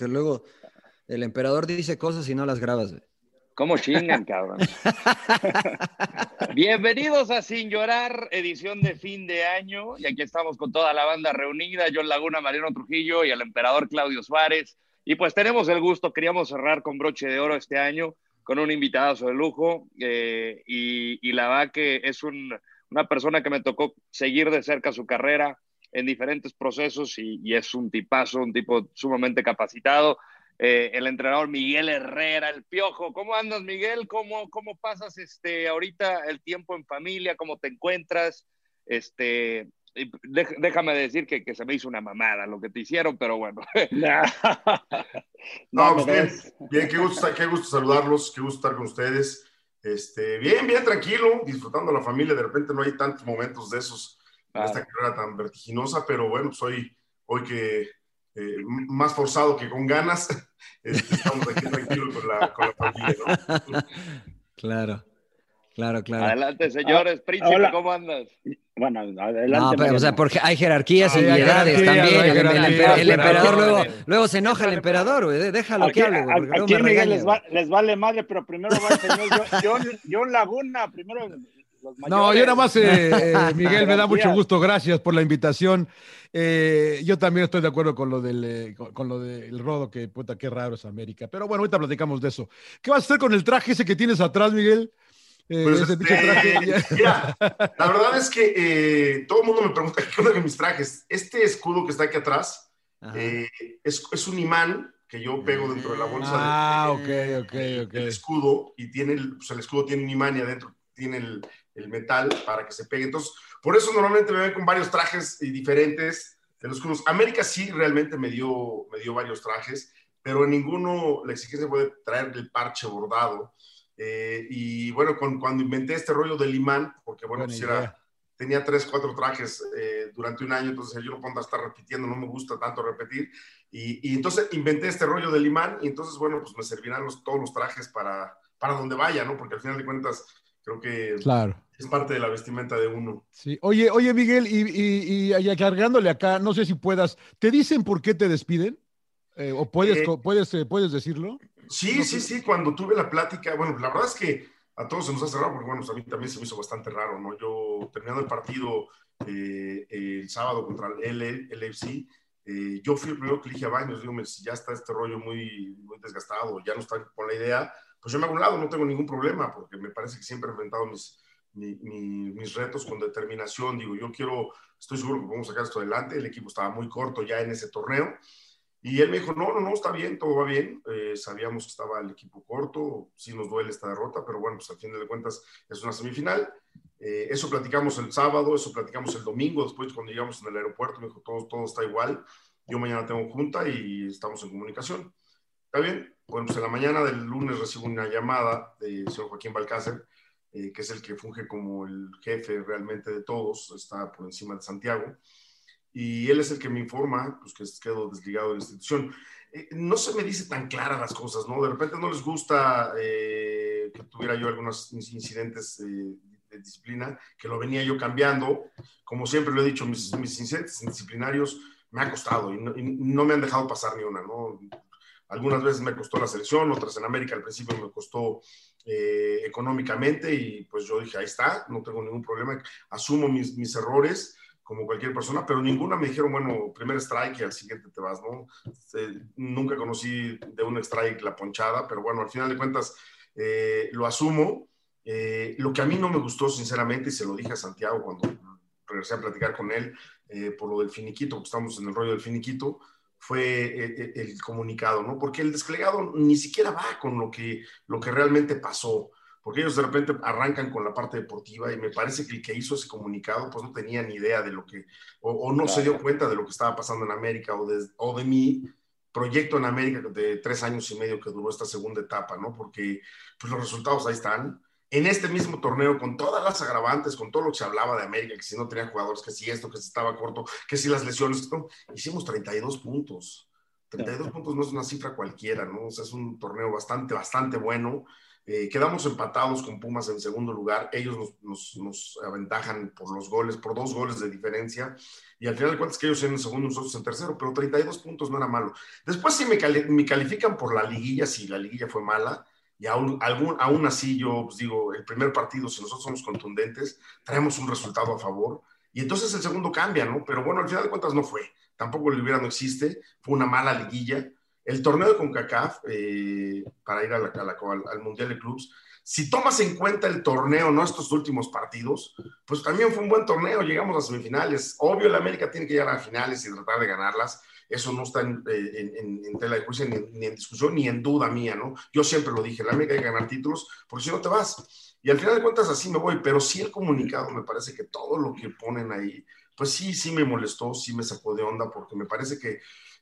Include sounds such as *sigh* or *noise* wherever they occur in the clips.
porque luego el emperador dice cosas y no las grabas. ¿Cómo chingan, cabrón? *laughs* Bienvenidos a Sin Llorar, edición de fin de año. Y aquí estamos con toda la banda reunida, John Laguna, Mariano Trujillo y el emperador Claudio Suárez. Y pues tenemos el gusto, queríamos cerrar con broche de oro este año, con un invitado de lujo. Eh, y, la verdad que es una persona que me tocó seguir de cerca su carrera en diferentes procesos y, y es un tipazo, un tipo sumamente capacitado. Eh, el entrenador Miguel Herrera, el Piojo. ¿Cómo andas, Miguel? ¿Cómo, cómo pasas este, ahorita el tiempo en familia? ¿Cómo te encuentras? Este, déjame decir que, que, se me hizo una mamada lo que te hicieron, pero bueno. *laughs* *laughs* no, pues bien, bien, qué gusto, qué gusto saludarlos, qué gusto estar con ustedes. Este, bien, bien, tranquilo, disfrutando la familia. De repente no hay tantos momentos de esos en esta carrera tan vertiginosa, pero bueno, soy pues hoy que eh, más forzado que con ganas, *laughs* este, estamos aquí tranquilos con la, con la familia, ¿no? *laughs* Claro. Claro, claro. Adelante, señores. Ah, Príncipe, ¿cómo andas? Bueno, adelante. No, pero, o sea, porque hay jerarquías y hay edades también. el, emperador luego, luego se enoja el emperador, güey. Déjalo aquí, que hable, güey. Aquí Miguel les, va, les, vale madre, pero primero va el señor John, John Laguna. Primero los mayores. No, yo nada más, eh, eh, *laughs* Miguel, me da mucho gusto. Gracias por la invitación. Eh, yo también estoy de acuerdo con lo del, eh, con, lo del rodo, que puta, qué raro es América. Pero bueno, ahorita platicamos de eso. ¿Qué vas a hacer con el traje ese que tienes atrás, Miguel? Eh, pues ese este, traje. *laughs* Mira, la verdad es que todo el mundo me pregunta qué onda con mis trajes. Este escudo que está aquí atrás es, es, un imán que yo pego dentro de la bolsa ah, del, okay, okay, escudo y tiene el, pues el escudo tiene un imán y adentro tiene el, el metal para que se pegue. Entonces, por eso normalmente me ven con varios trajes diferentes de los cruz. América sí realmente me dio, me dio varios trajes, pero en ninguno la exigencia puede traer el parche bordado. Eh, y bueno, con, cuando inventé este rollo del imán, porque bueno, pues tenía tres, cuatro trajes eh, durante un año, entonces yo no puedo estar repitiendo, no me gusta tanto repetir. Y, y, entonces inventé este rollo del imán y entonces, bueno, pues me servirán los, todos los trajes para, para donde vaya, ¿no? Porque al final de cuentas, creo que claro es parte de la vestimenta de uno. Sí. Oye, oye, Miguel, y, y, cargándole acá, no sé si puedas, ¿te dicen por qué te despiden? Eh, ¿O puedes, eh, puedes, eh, puedes decirlo? Sí, sí, sí, cuando tuve la plática, bueno, la verdad es que a todos se nos hace raro, porque bueno, a mí también se me hizo bastante raro, ¿no? Yo terminando el partido el sábado contra el LFC, yo fui el primero que le dije a Baños, digo, ya está este rollo muy, muy desgastado, ya no está con la idea, pues yo me hago un lado, no tengo ningún problema, porque me parece que siempre he enfrentado mis, mis retos con determinación. Digo, yo quiero, estoy seguro que podemos sacar esto adelante. El equipo estaba muy corto ya en ese torneo. Y él me dijo, no, no, no, está bien, todo va bien. Eh, sabíamos que estaba el equipo corto, sí nos duele esta derrota, pero bueno, pues al fin de cuentas es una semifinal. Eh, eso platicamos el sábado, eso platicamos el domingo, después cuando llegamos en el aeropuerto, me dijo, todo, todo está igual. Yo mañana tengo junta y estamos en comunicación. ¿Está bien? Bueno, pues en la mañana del lunes recibo una llamada del señor Joaquín Balcácer, eh, que es el que funge como el jefe realmente de todos, está por encima de Santiago, y él es el que me informa, pues que quedo desligado de la institución. Eh, no se me dice tan claras las cosas, ¿no? De repente no les gusta eh, que tuviera yo algunos incidentes de disciplina, que lo venía yo cambiando. Como siempre lo he dicho, mis, incidentes disciplinarios me ha costado y no, y no, me han dejado pasar ni una, ¿no? Algunas veces me costó la selección, otras en América al principio me costó eh, económicamente y pues yo dije, ahí está, no tengo ningún problema, asumo mis, mis errores como cualquier persona, pero ninguna me dijeron, bueno, primer strike y al siguiente te vas, ¿no? Eh, nunca conocí de un strike la ponchada, pero bueno, al final de cuentas eh, lo asumo. lo que a mí no me gustó, sinceramente, y se lo dije a Santiago cuando regresé a platicar con él por lo del finiquito, porque estamos en el rollo del finiquito, fue eh, eh, el, comunicado, ¿no? Porque el desplegado ni siquiera va con lo que, lo que realmente pasó, porque ellos de repente arrancan con la parte deportiva y me parece que el que hizo ese comunicado pues no tenía ni idea de lo que, o, no se dio cuenta de lo que estaba pasando en América o de, o de mi proyecto en América de tres años y medio que duró esta segunda etapa, ¿no? Porque pues los resultados ahí están, en este mismo torneo, con todas las agravantes, con todo lo que se hablaba de América, que si no tenía jugadores, que si esto, que si estaba corto, que si las lesiones, hicimos 32 puntos. 32 puntos no es una cifra cualquiera, ¿no? O sea, es un torneo bastante, bastante bueno. Eh, quedamos empatados con Pumas en segundo lugar. Ellos nos, nos, aventajan por los goles, por dos goles de diferencia. Y al final de cuentas que ellos en el segundo, nosotros en tercero, pero 32 puntos no era malo. Después si me, me califican por la liguilla, si la liguilla fue mala, y aún, aún así yo pues digo, el primer partido, si nosotros somos contundentes, traemos un resultado a favor. Y entonces el segundo cambia, ¿no? Pero bueno, al final de cuentas no fue. Tampoco el hubiera no existe. Fue una mala liguilla el torneo de CONCACAF, eh, para ir al, Mundial de Clubs, si tomas en cuenta el torneo, no estos últimos partidos, pues también fue un buen torneo, llegamos a semifinales. Obvio, el América tiene que llegar a finales y tratar de ganarlas. Eso no está en, eh, tela de juicio, ni, en discusión, ni en duda mía, ¿no? Yo siempre lo dije, el América hay que ganar títulos, porque si no te vas. Y al final de cuentas así me voy, pero sí el comunicado, me parece que todo lo que ponen ahí, pues sí, sí me molestó, sí me sacó de onda, porque me parece que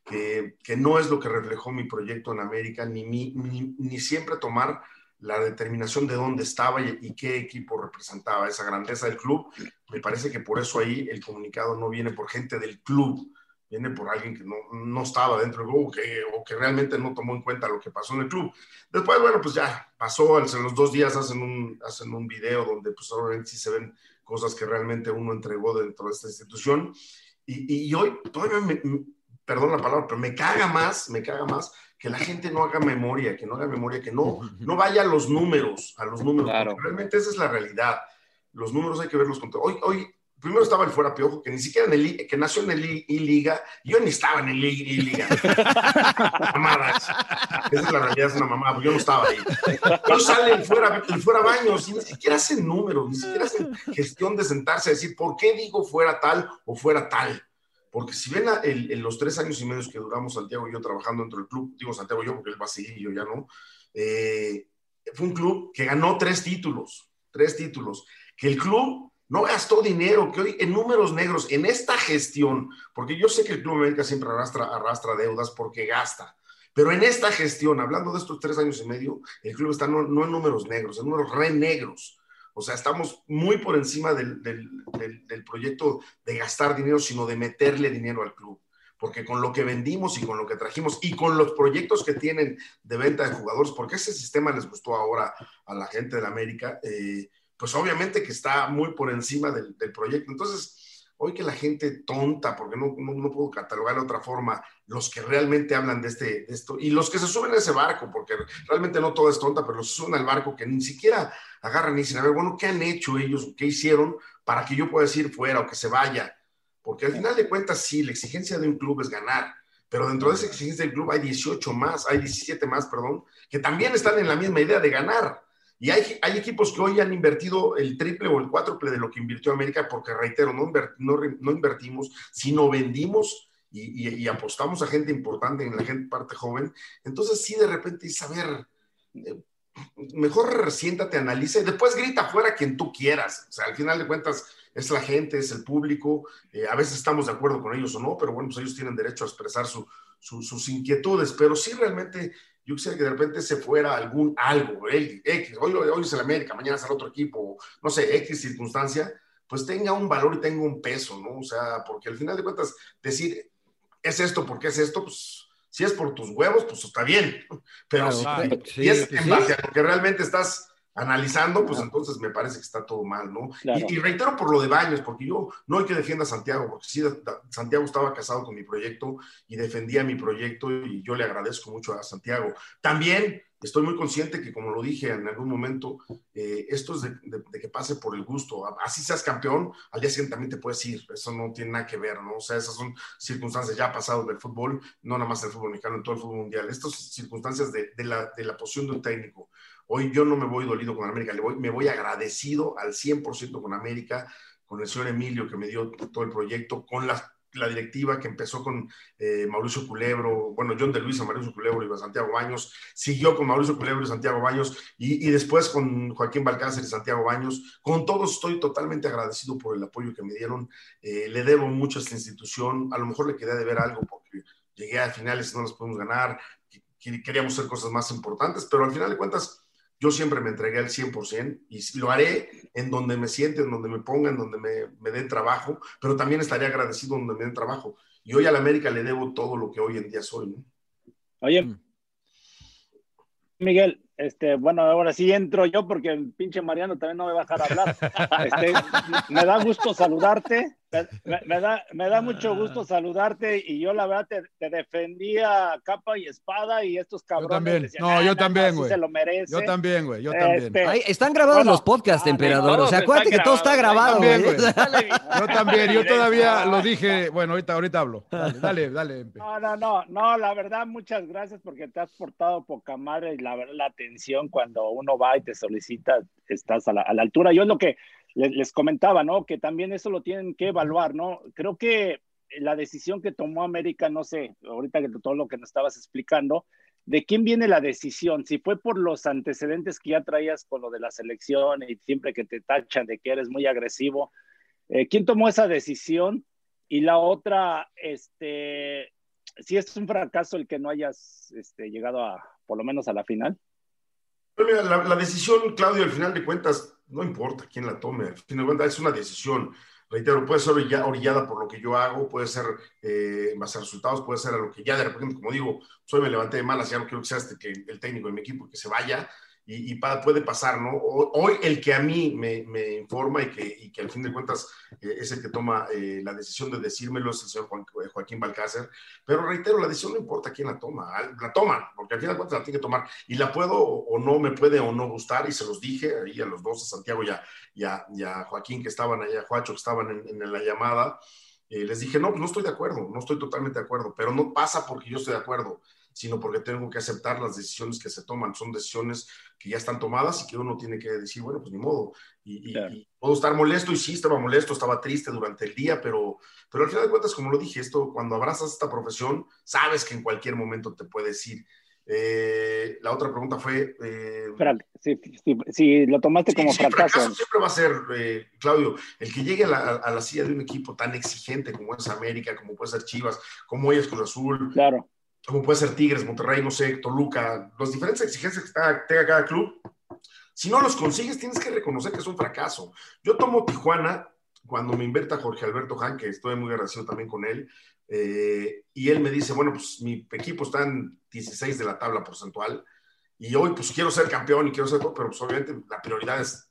que, no es lo que reflejó mi proyecto en América, ni, ni, siempre tomar la determinación de dónde estaba y, qué equipo representaba, esa grandeza del club. Me parece que por eso ahí el comunicado no viene por gente del club, viene por alguien que no, no estaba dentro del club que, o que realmente no tomó en cuenta lo que pasó en el club. Después, bueno, pues ya pasó, en los dos días hacen un, hacen un video donde pues obviamente sí se ven cosas que realmente uno entregó dentro de esta institución. Y, y hoy todavía me, perdón la palabra, pero me caga más, me caga más que la gente no haga memoria, que no haga memoria, que no, no vaya a los números, a los números. Realmente esa es la realidad. Los números hay que verlos con Hoy, hoy primero estaba el fuera piojo, que ni siquiera en el que nació en el I-Liga, yo ni estaba en el I-Liga. *laughs* Mamadas. Esa es la realidad, es una mamada, yo no estaba ahí. Hoy sale el fuera, el fuera baños y ni siquiera hacen números, ni siquiera hacen gestión de sentarse a decir por qué digo fuera tal o fuera tal. Porque si ven en los tres años y medio que duramos Santiago y yo trabajando dentro del club, digo Santiago yo porque él va a seguir y yo ya no, eh, fue un club que ganó tres títulos, tres títulos, que el club no gastó dinero, que hoy en números negros, en esta gestión, porque yo sé que el Club América siempre arrastra, arrastra deudas porque gasta, pero en esta gestión, hablando de estos tres años y medio, el club está no, en números negros, en números re negros. O sea, estamos muy por encima del, proyecto de gastar dinero, sino de meterle dinero al club. Porque con lo que vendimos y con lo que trajimos y con los proyectos que tienen de venta de jugadores, porque ese sistema les gustó ahora a la gente de la América, eh, pues obviamente que está muy por encima del, proyecto. Entonces, hoy que la gente tonta, porque no, no, puedo catalogar de otra forma, los que realmente hablan de, este, de esto y los que se suben a ese barco, porque realmente no todo es tonta, pero los suben al barco que ni siquiera agarran y dicen, a ver, bueno, ¿qué han hecho ellos? ¿Qué hicieron para que yo pueda decir fuera o que se vaya? Porque al final de cuentas, sí, la exigencia de un club es ganar, pero dentro de esa exigencia del club hay 18 más, hay 17 más, perdón, que también están en la misma idea de ganar. Y hay, hay equipos que hoy han invertido el triple o el cuádruple de lo que invirtió América, porque reitero, no, no, invertimos, sino vendimos y, y, apostamos a gente importante en la gente parte joven. Entonces, sí, de repente, saber, eh, mejor siéntate, analiza y después grita afuera quien tú quieras. O sea, al final de cuentas es la gente, es el público. Eh, a veces estamos de acuerdo con ellos o no, pero bueno, pues ellos tienen derecho a expresar sus inquietudes. Pero sí realmente yo quisiera que de repente se fuera algún algo, X, hoy, hoy es el América, mañana es el otro equipo, no sé, X circunstancia, pues tenga un valor y tenga un peso, ¿no? O sea, porque al final de cuentas decir, es esto, porque es esto? Pues si es por tus huevos, pues está bien. *laughs* Pero si, es en base a lo que realmente estás analizando, pues entonces me parece que está todo mal, ¿no? Y, y, reitero por lo de Baños, porque yo no hay que defienda a Santiago, porque sí, Santiago estaba casado con mi proyecto y defendía mi proyecto y yo le agradezco mucho a Santiago. También estoy muy consciente que, como lo dije en algún momento, eh, esto es de, que pase por el gusto. Así seas campeón, al día siguiente también te puedes ir. Eso no tiene nada que ver, ¿no? O sea, esas son circunstancias ya pasadas del fútbol, no nada más del fútbol mexicano, en todo el fútbol mundial. Estas circunstancias de, la, de la posición de un técnico. Hoy yo no me voy dolido con América, le voy, me voy agradecido al 100% con América, con el señor Emilio que me dio todo el proyecto, con la directiva que empezó con eh, Mauricio Culebro, bueno, John de Luis, Mauricio Culebro y Santiago Baños, siguió con Mauricio Culebro y Santiago Baños y, después con Joaquín Balcácer y Santiago Baños. Con todos estoy totalmente agradecido por el apoyo que me dieron. Eh, le debo mucho a esta institución. A lo mejor le quedé de ver algo porque llegué a finales y no las podemos ganar. Queríamos hacer cosas más importantes, pero al final de cuentas yo siempre me entregué al 100% y lo haré en donde me siente, en donde me ponga, en donde me, me den trabajo, pero también estaré agradecido donde me den trabajo. Y hoy a la América le debo todo lo que hoy en día soy. Oye, mm. Miguel, Este, bueno, ahora sí entro yo porque el pinche Mariano también no me va a dejar hablar. *laughs* Este, me da gusto saludarte, me, da, me da mucho gusto saludarte y yo la verdad te, te defendía capa y espada y estos cabrones. Yo también, no, ah, yo también, güey. se lo merece. Yo también, güey, yo también. Este, están grabados bueno, los podcasts, ah, emperador. no, o sea, todo acuérdate que todo está grabado, También, güey. güey. Yo también, yo todavía lo dije. Bueno, ahorita, ahorita hablo. Dale, dale, dale. Empe. No, no, no, no, la verdad, muchas gracias porque te has portado poca madre y la verdad, la atención cuando uno va y te solicita, estás a la, a la altura. Yo es lo que les, comentaba, ¿no? Que también eso lo tienen que evaluar, ¿no? Creo que la decisión que tomó América, no sé, ahorita que todo lo que nos estabas explicando, ¿de quién viene la decisión? Si fue por los antecedentes que ya traías con lo de la selección y siempre que te tachan de que eres muy agresivo, eh, ¿quién tomó esa decisión? Y la otra, este, si es un fracaso el que no hayas este, llegado a, por lo menos a la final. La, la decisión, Claudio, al final de cuentas, no importa quién la tome, al final de cuentas es una decisión. Reitero, puede ser orilla- orillada por lo que yo hago, puede ser eh, a resultados, puede ser a lo que ya de repente, como digo, soy me levanté de malas, ya no quiero que sea este que el técnico de mi equipo que se vaya, y, y puede pasar, ¿no? Hoy el que a mí me, me informa y que, y que al fin de cuentas eh, es el que toma eh, la decisión de decírmelo es el señor Juan- eh, Joaquín Balcácer, pero reitero, la decisión no importa quién la toma, la toman, porque al fin de cuentas la tiene que tomar, y la puedo o no me puede o no gustar, y se los dije ahí a los dos, a Santiago y a, y a, a Joaquín que estaban allá, Juacho que estaban en, en la llamada, eh, les dije, no, pues no estoy de acuerdo, no estoy totalmente de acuerdo, pero no pasa porque yo estoy de acuerdo, sino porque tengo que aceptar las decisiones que se toman. Son decisiones que ya están tomadas y que uno tiene que decir, bueno, pues ni modo. Y, Claro. y puedo estar molesto, y sí, estaba molesto, estaba triste durante el día, pero, pero al final de cuentas, como lo dije, esto, cuando abrazas esta profesión, sabes que en cualquier momento te puedes ir. Eh, la otra pregunta fue... eh, Si, si- si lo tomaste como Sí, sí, fracaso. siempre va a ser, eh, Claudio, el que llegue a la, a la silla de un equipo tan exigente como es América, como puede ser Chivas, como es Cruz Azul, Claro, como puede ser Tigres, Monterrey, no sé, Toluca, las diferentes exigencias que tenga cada club, si no los consigues, tienes que reconocer que es un fracaso. Yo tomo Tijuana cuando me invierta Jorge Alberto Han, que estoy muy agradecido también con él, eh, y él me dice, bueno, pues mi equipo está en 16 de la tabla porcentual, y hoy pues quiero ser campeón y quiero ser todo, pero pues obviamente la prioridad es,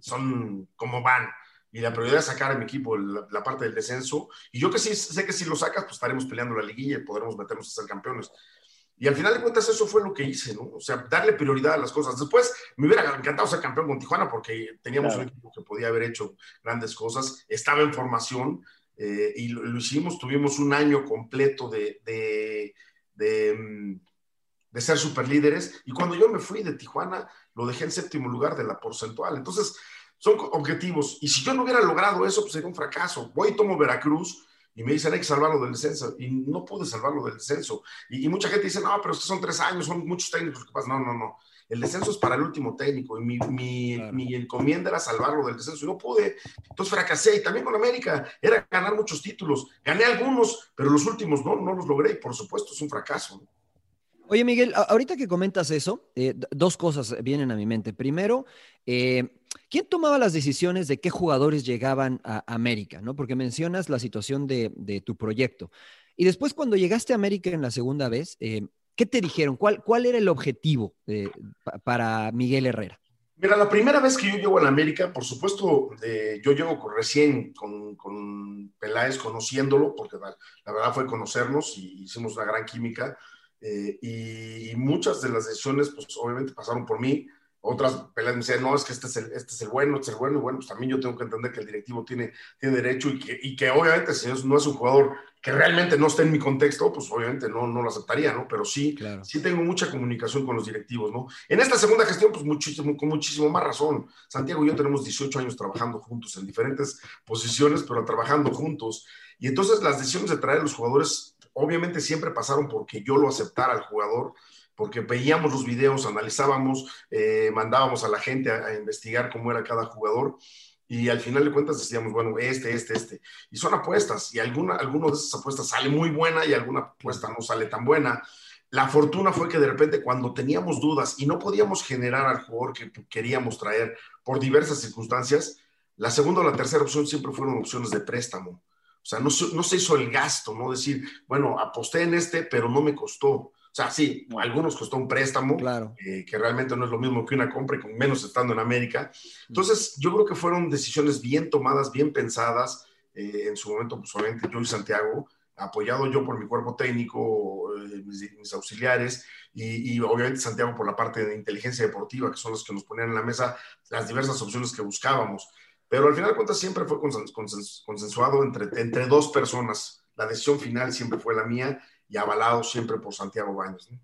son como van. Y la prioridad es sacar a mi equipo la, la parte del descenso. Y yo que sí sé que si lo sacas, pues estaremos peleando la liguilla y podremos meternos a ser campeones. Y al final de cuentas eso fue lo que hice, ¿no? O sea, darle prioridad a las cosas. Después me hubiera encantado ser campeón con Tijuana porque teníamos Claro. un equipo que podía haber hecho grandes cosas, estaba en formación eh, y lo, lo hicimos, tuvimos un año completo de, de, de, mm, de ser superlíderes y cuando yo me fui de Tijuana lo dejé en séptimo lugar de la porcentual. Entonces, son objetivos. Y si yo no hubiera logrado eso, pues sería un fracaso. Voy y tomo Veracruz y me dicen hay que salvarlo del descenso. Y no pude salvarlo del descenso. Y, y mucha gente dice, no, pero es que son tres años, son muchos técnicos que pasan. No, no, no. El descenso es para el último técnico y mi, mi, Claro. mi encomienda era salvarlo del descenso y no pude. Entonces fracasé y también con América era ganar muchos títulos. Gané algunos, pero los últimos no, no los logré y por supuesto es un fracaso. Oye, Miguel, ahorita que comentas eso, eh, dos cosas vienen a mi mente. Primero, eh, ¿quién tomaba las decisiones de qué jugadores llegaban a América? ¿no? Porque mencionas la situación de, de tu proyecto. Y después, cuando llegaste a América en la segunda vez, eh, ¿qué te dijeron? ¿Cuál, cuál era el objetivo eh, pa- para Miguel Herrera? Mira, la primera vez que yo llego a la América, por supuesto, eh, yo llego con- recién con, con Peláez, conociéndolo, porque la, la verdad fue conocernos y hicimos una gran química. eh, y, y muchas de las decisiones, pues obviamente pasaron por mí. Otras Peláez me decían, no, es que este es, el, este es el bueno, este es el bueno. Y bueno, pues también yo tengo que entender que el directivo tiene, tiene derecho y que, y que obviamente si no es un jugador que realmente no esté en mi contexto, pues obviamente no, no lo aceptaría, ¿no? Pero sí, Claro. sí tengo mucha comunicación con los directivos, ¿no? En esta segunda gestión, pues muchísimo, con muchísimo más razón. Santiago y yo tenemos 18 años trabajando juntos en diferentes posiciones, pero trabajando juntos. Y entonces las decisiones de traer a los jugadores, obviamente siempre pasaron porque yo lo aceptara al jugador, porque veíamos los videos, analizábamos, eh, mandábamos a la gente a, investigar cómo era cada jugador. Y al final de cuentas decíamos, bueno, este, este, este. Y son apuestas, y alguna, alguna de esas apuestas sale muy buena y alguna apuesta no sale tan buena. La fortuna fue que de repente cuando teníamos dudas y no podíamos generar al jugador que queríamos traer por diversas circunstancias, la segunda o la tercera opción siempre fueron opciones de préstamo. O sea, no no se hizo el gasto, ¿no? Decir, bueno, aposté en este, pero no me costó. O sea, sí, algunos costó un préstamo, claro. eh, que realmente no es lo mismo que una compra, y con menos estando en América. Entonces, yo creo que fueron decisiones bien tomadas, bien pensadas. Eh, en su momento, pues obviamente yo y Santiago, apoyado yo por mi cuerpo técnico, eh, mis, mis, auxiliares, y, y, obviamente Santiago por la parte de inteligencia deportiva, que son los que nos ponían en la mesa las diversas opciones que buscábamos. Pero al final de cuentas siempre fue consensuado entre, entre dos personas. La decisión final siempre fue la mía y avalado siempre por Santiago Baños. ¿no?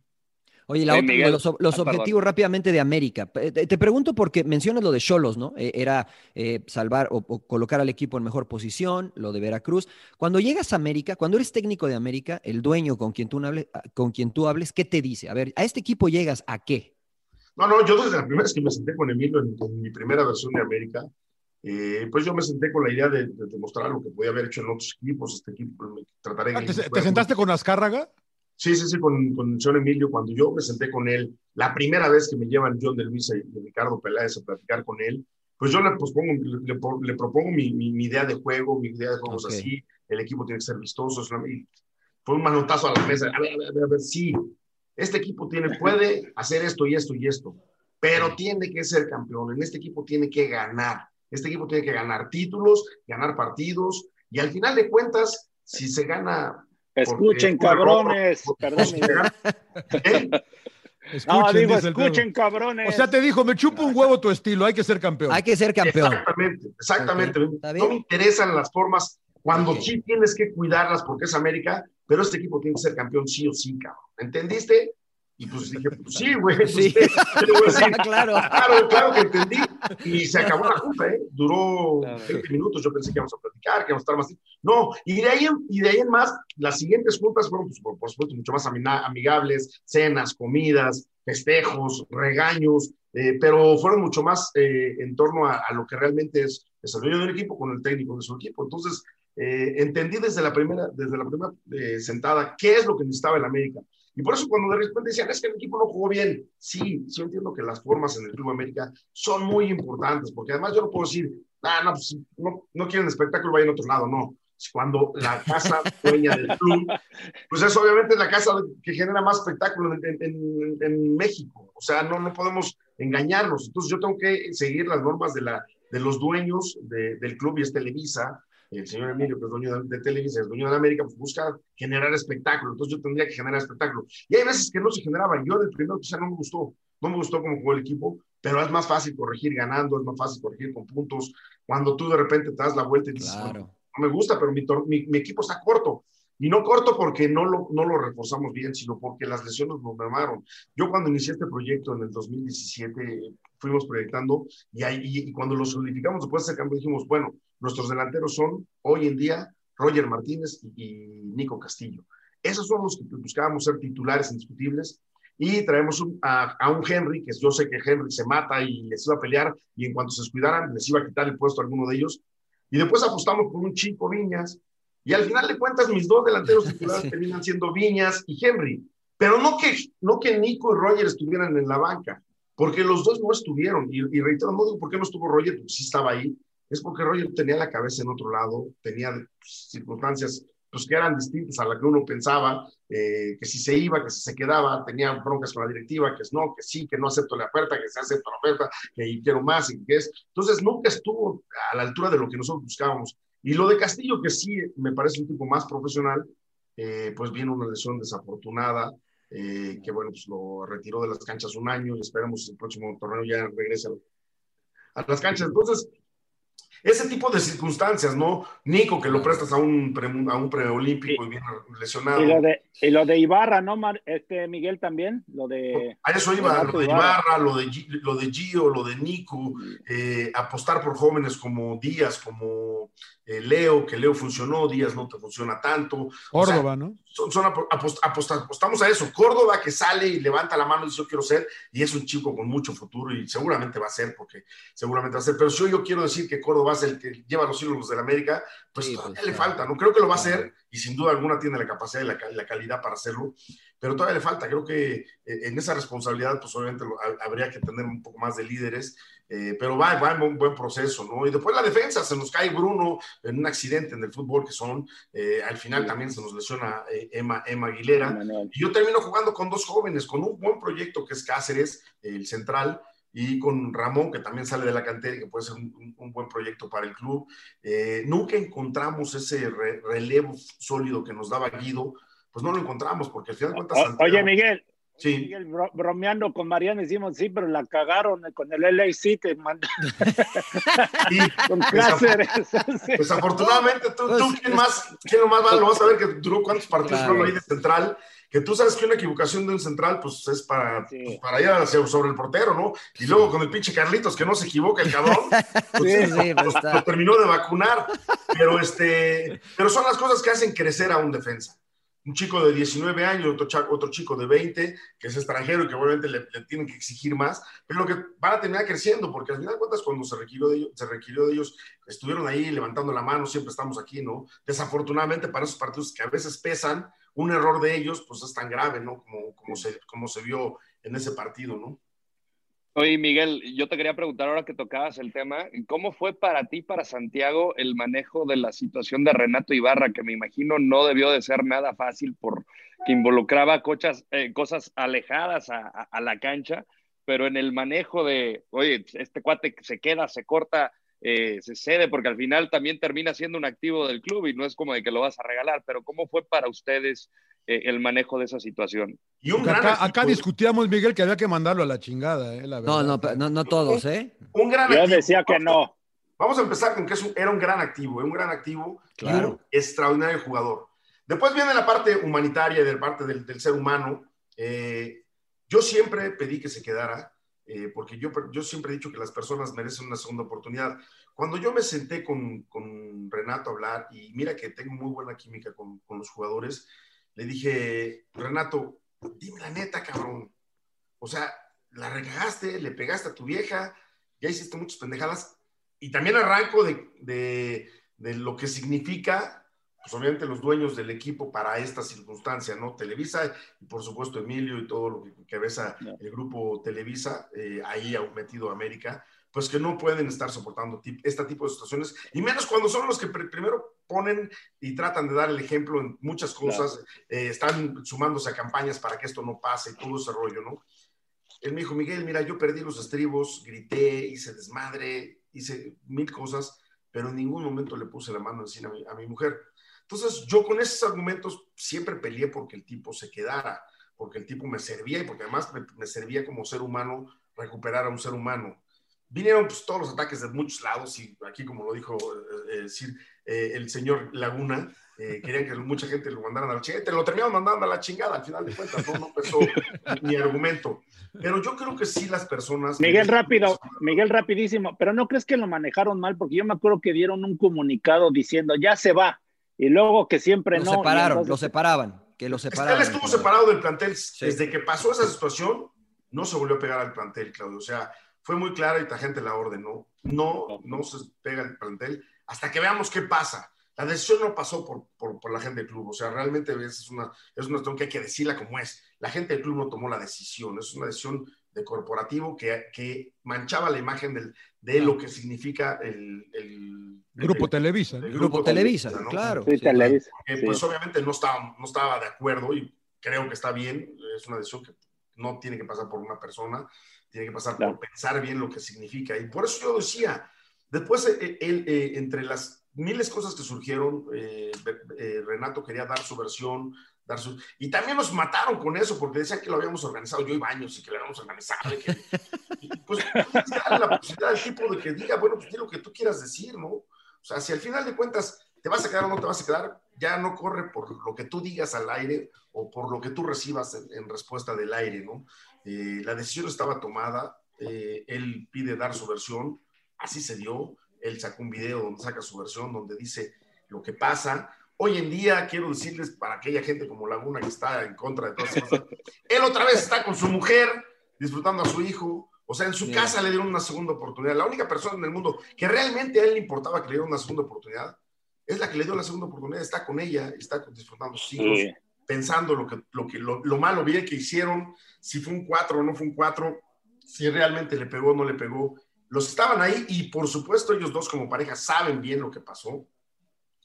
Oye, la otra, los, los ah, objetivos perdón. rápidamente de América. Te, te, pregunto porque mencionas lo de Cholos, ¿no? Eh, era eh, salvar o, o, colocar al equipo en mejor posición, lo de Veracruz. Cuando llegas a América, cuando eres técnico de América, el dueño con quien tú hables, con quien tú hables ¿qué te dice? A ver, ¿a este equipo llegas a qué? No, no, yo desde la primera vez que me senté con Emilio en, en mi primera versión de América, eh, pues yo me senté con la idea de, de, demostrar lo que podía haber hecho en otros equipos. Este equipo me trataré. Ah, ¿Te, ¿Te, sentaste con Azcárraga? Sí, sí, sí, con, con John Emilio. Cuando yo me senté con él, la primera vez que me llevan John de Luisa y Ricardo Peláez a platicar con él, pues yo le, pues pongo, le, le, propongo mi, mi, mi, idea de juego, mi idea de juegos okay. así. El equipo tiene que ser vistoso. Fue un manotazo a la mesa. A ver, a ver, a ver, a ver sí, este equipo tiene, puede hacer esto y esto y esto, pero tiene que ser campeón. En este equipo tiene que ganar este equipo tiene que ganar títulos, ganar partidos, y al final de cuentas, si se gana. Escuchen, porque, cabrones. Perdón. ¿Eh? Escuchen, no, digo, escuchen, cabrones. O sea, te dijo, me chupo un huevo tu estilo, hay que ser campeón. Hay que ser campeón. Exactamente, exactamente. Okay. No me interesan las formas cuando okay. sí tienes que cuidarlas porque es América, pero este equipo tiene que ser campeón sí o sí, cabrón. ¿Entendiste? Y pues dije, pues sí, *laughs* güey. Pues, sí. *laughs* claro. claro, claro que entendí. Y se acabó la junta, ¿eh? Duró claro. 20 minutos. Yo pensé que íbamos a platicar, que íbamos a estar más. No, y de ahí, y de ahí en más, las siguientes juntas fueron, pues, por, por supuesto, mucho más amigables: cenas, comidas, festejos, regaños, eh, pero fueron mucho más eh, en torno a, a, lo que realmente es, el dueño del equipo con el técnico de su equipo. Entonces, eh, entendí desde la primera, desde la primera eh, sentada qué es lo que necesitaba el América. Y por eso cuando de repente decían, es que el equipo no jugó bien, sí, sí entiendo que las formas en el Club América son muy importantes, porque además yo no puedo decir, ah, no, pues, no, no quieren espectáculo, vayan a otro lado, no. Cuando la casa *laughs* dueña del club, pues es obviamente la casa que genera más espectáculo en, en, en México. O sea, no, no podemos engañarnos. Entonces yo tengo que seguir las normas de, la, de los dueños de, del club y es Televisa, el señor Emilio, que es dueño de, de Televisa, es dueño de América, pues busca generar espectáculo. Entonces yo tendría que generar espectáculo. Y hay veces que no se generaba. Yo del primero quizá no me gustó. No me gustó cómo jugó el equipo, pero es más fácil corregir ganando, es más fácil corregir con puntos. Cuando tú de repente te das la vuelta y dices, claro. no, no me gusta, pero mi, mi, mi, equipo está corto. Y no corto porque no lo, no lo reforzamos bien, sino porque las lesiones nos mermaron. Yo cuando inicié este proyecto en el 2017, fuimos proyectando y, ahí, y, y cuando lo solidificamos después de ese cambio dijimos, bueno, nuestros delanteros son hoy en día Roger Martínez y, y Nico Castillo. Esos son los que buscábamos ser titulares indiscutibles y traemos un, a, a, un Henry, que yo sé que Henry se mata y les iba a pelear y en cuanto se descuidaran les iba a quitar el puesto a alguno de ellos. Y después apostamos por un chico Viñas y al final de cuentas mis dos delanteros titulares sí. *laughs* terminan siendo Viñas y Henry. Pero no que, no que Nico y Roger estuvieran en la banca, porque los dos no estuvieron. Y, y reitero, no digo por qué no estuvo Roger, porque sí estaba ahí, es porque Roger tenía la cabeza en otro lado, tenía circunstancias pues, que eran distintas a las que uno pensaba, eh, que si se iba, que si se quedaba, tenía broncas con la directiva, que es no, que sí, que no acepto la oferta, que se acepta la oferta, que quiero más, y que es. Entonces nunca estuvo a la altura de lo que nosotros buscábamos. Y lo de Castillo, que sí me parece un tipo más profesional, eh, pues viene una lesión desafortunada, eh, que bueno, pues lo retiró de las canchas un año y esperamos el próximo torneo ya regrese a las canchas. Entonces, ese tipo de circunstancias, ¿no? Nico, que lo prestas a un, pre, a un preolímpico y, y viene lesionado. Y lo, de, y lo de Ibarra, ¿no, este Miguel también? Lo de. A eso iba, lo de Ibarra, lo de, lo de Gio, lo de Nico, eh, apostar por jóvenes como Díaz, como eh, Leo, que Leo funcionó, Díaz no te funciona tanto. Córdoba, o sea, ¿no? Son, son apost, apost, apostamos a eso. Córdoba que sale y levanta la mano y dice yo quiero ser, y es un chico con mucho futuro y seguramente va a ser, porque seguramente va a ser. Pero si yo, yo quiero decir que Córdoba el que lleva los hilos de la América, pues sí, todavía pues, le falta, ¿no? Creo que lo va a hacer y sin duda alguna tiene la capacidad y la, la calidad para hacerlo. pero todavía le falta. Creo que eh, en esa responsabilidad, pues obviamente habría que tener un poco más de líderes, eh, pero va, va en un buen proceso, ¿no? Y después la defensa, se nos cae Bruno en un accidente en el fútbol que son, eh, al final también se nos lesiona Emma, Emma Aguilera. Y yo termino jugando con dos jóvenes, con un buen proyecto que es Cáceres, el central, y con Ramón, que también sale de la cantera y que puede ser un, buen proyecto para el club. nunca encontramos ese relevo sólido que nos daba Guido, pues no lo encontramos, porque al final de cuentas. oye, Miguel. Sí. Miguel, bromeando con Mariano decimos, sí, pero la cagaron con el LAC, te manda. *laughs* *laughs* con Cáceres. Desafortunadamente, *laughs* tú, tú ¿quién más, quién lo más lo vas a ver que duró cuántos partidos claro. ahí de central, que tú sabes que una equivocación de un central, pues es para, pues, para ir hacia, sobre el portero, ¿no? Y luego con el pinche Carlitos, que no se equivoca el cabrón, *laughs* pues, sí, pues lo, terminó de vacunar. Pero, este, pero son las cosas que hacen crecer a un defensa un chico de 19 años, otro, otro chico de 20, que es extranjero y que obviamente le, tienen que exigir más, pero que van a terminar creciendo, porque al final de cuentas cuando se requirió, de ellos, se requirió de ellos, estuvieron ahí levantando la mano, siempre estamos aquí, ¿no? Desafortunadamente para esos partidos que a veces pesan, un error de ellos pues es tan grave, ¿no? Como, como, se, como se vio en ese partido, ¿no? Oye, Miguel, yo te quería preguntar ahora que tocabas el tema, ¿cómo fue para ti, para Santiago, el manejo de la situación de Renato Ibarra, que me imagino no debió de ser nada fácil porque involucraba cochas, eh, cosas alejadas a, la cancha, pero en el manejo de, oye, este cuate se queda, se corta, eh, se cede, porque al final también termina siendo un activo del club y no es como de que lo vas a regalar, pero ¿cómo fue para ustedes eh, el manejo de esa situación. Y acá, discutíamos, Miguel, que había que mandarlo a la chingada, eh, la no, no, no, no, todos, ¿eh? Un gran Yo decía que no. Vamos a empezar con que era un gran activo, un gran activo claro. y un extraordinario jugador. Después viene la parte humanitaria, de parte del, ser humano. Eh, yo siempre pedí que se quedara, porque yo, yo siempre he dicho que las personas merecen una segunda oportunidad. Cuando yo me senté con, con Renato a hablar, y mira que tengo muy buena química con, con los jugadores, le dije, Renato, dime la neta, cabrón. O sea, la recagaste, le pegaste a tu vieja, ya hiciste muchas pendejadas. Y también arranco de, lo que significa, pues obviamente los dueños del equipo para esta circunstancia, ¿no? Televisa y por supuesto Emilio y todo lo que, que el grupo Televisa, eh, ahí ha metido América pues que no pueden estar soportando este tipo de situaciones, y menos cuando son los que primero ponen y tratan de dar el ejemplo en muchas cosas, eh, están sumándose a campañas para que esto no pase y todo ese rollo, ¿no? Él me dijo, Miguel, mira, yo perdí los estribos, grité, hice desmadre, hice mil cosas, pero en ningún momento le puse la mano encima a mi, mujer. Entonces, yo con esos argumentos siempre peleé porque el tipo se quedara, porque el tipo me servía y porque además me, me servía como ser humano recuperar a un ser humano vinieron pues, todos los ataques de muchos lados y aquí, como lo dijo eh, eh, eh, el señor Laguna, querían que mucha gente lo mandaran a la chingada. Te lo terminaron mandando a la chingada, al final de cuentas, no, no pesó *laughs* mi argumento. Pero yo creo que sí las personas... Miguel, rápido, Miguel, rapidísimo, pero ¿no crees que lo manejaron mal? Porque yo me acuerdo que dieron un comunicado diciendo, ya se va, y luego que siempre lo no... Separaron, Lo separaban, que lo separaban. Él estuvo separado del plantel. Desde que pasó esa situación, no se volvió a pegar al plantel, Claudio. O sea, fue muy clara y gente la ordenó. No, no se pega el plantel hasta que veamos qué pasa. La decisión no pasó por, por, la gente del club, o sea, realmente es una, es una cuestión que hay que decirla como es. La gente del club no tomó la decisión, es una decisión de corporativo que, que manchaba la imagen del, de lo que significa el, el Grupo Televisa. El, Grupo, Televisa, claro. Sí, Televisa. Pues obviamente no estaba, no estaba de acuerdo y creo que está bien, es una decisión que no tiene que pasar por una persona tiene que pasar por pensar bien lo que significa. Y por eso yo decía, después eh, él, eh, entre las miles de cosas que surgieron, eh, Renato quería dar su versión, dar su... Y también nos mataron con eso, porque decían que lo habíamos organizado yo y Baños y que lo habíamos organizado. Y que, *laughs* pues, darle la posibilidad al tipo de que diga, bueno, pues lo que tú quieras decir, ¿no? O sea, si al final de cuentas te vas a quedar o no te vas a quedar, ya no corre por lo que tú digas al aire o por lo que tú recibas en respuesta del aire, ¿no? Eh, la decisión estaba tomada, eh, él pide dar su versión, así se dio, él sacó un video donde saca su versión, donde dice lo que pasa. Hoy en día, quiero decirles para aquella gente como Laguna que está en contra de todas cosas, *laughs* él otra vez está con su mujer, disfrutando a su hijo, o sea, en su casa le dieron una segunda oportunidad. La única persona en el mundo que realmente a él le importaba que le dieran una segunda oportunidad es la que le dio la segunda oportunidad, está con ella, está disfrutando sus hijos. pensando lo, que, lo, que, lo, lo malo bien que hicieron, si fue un 4 o no fue un 4, si realmente le pegó o no le pegó. Los estaban ahí y por supuesto ellos dos como pareja saben bien lo que pasó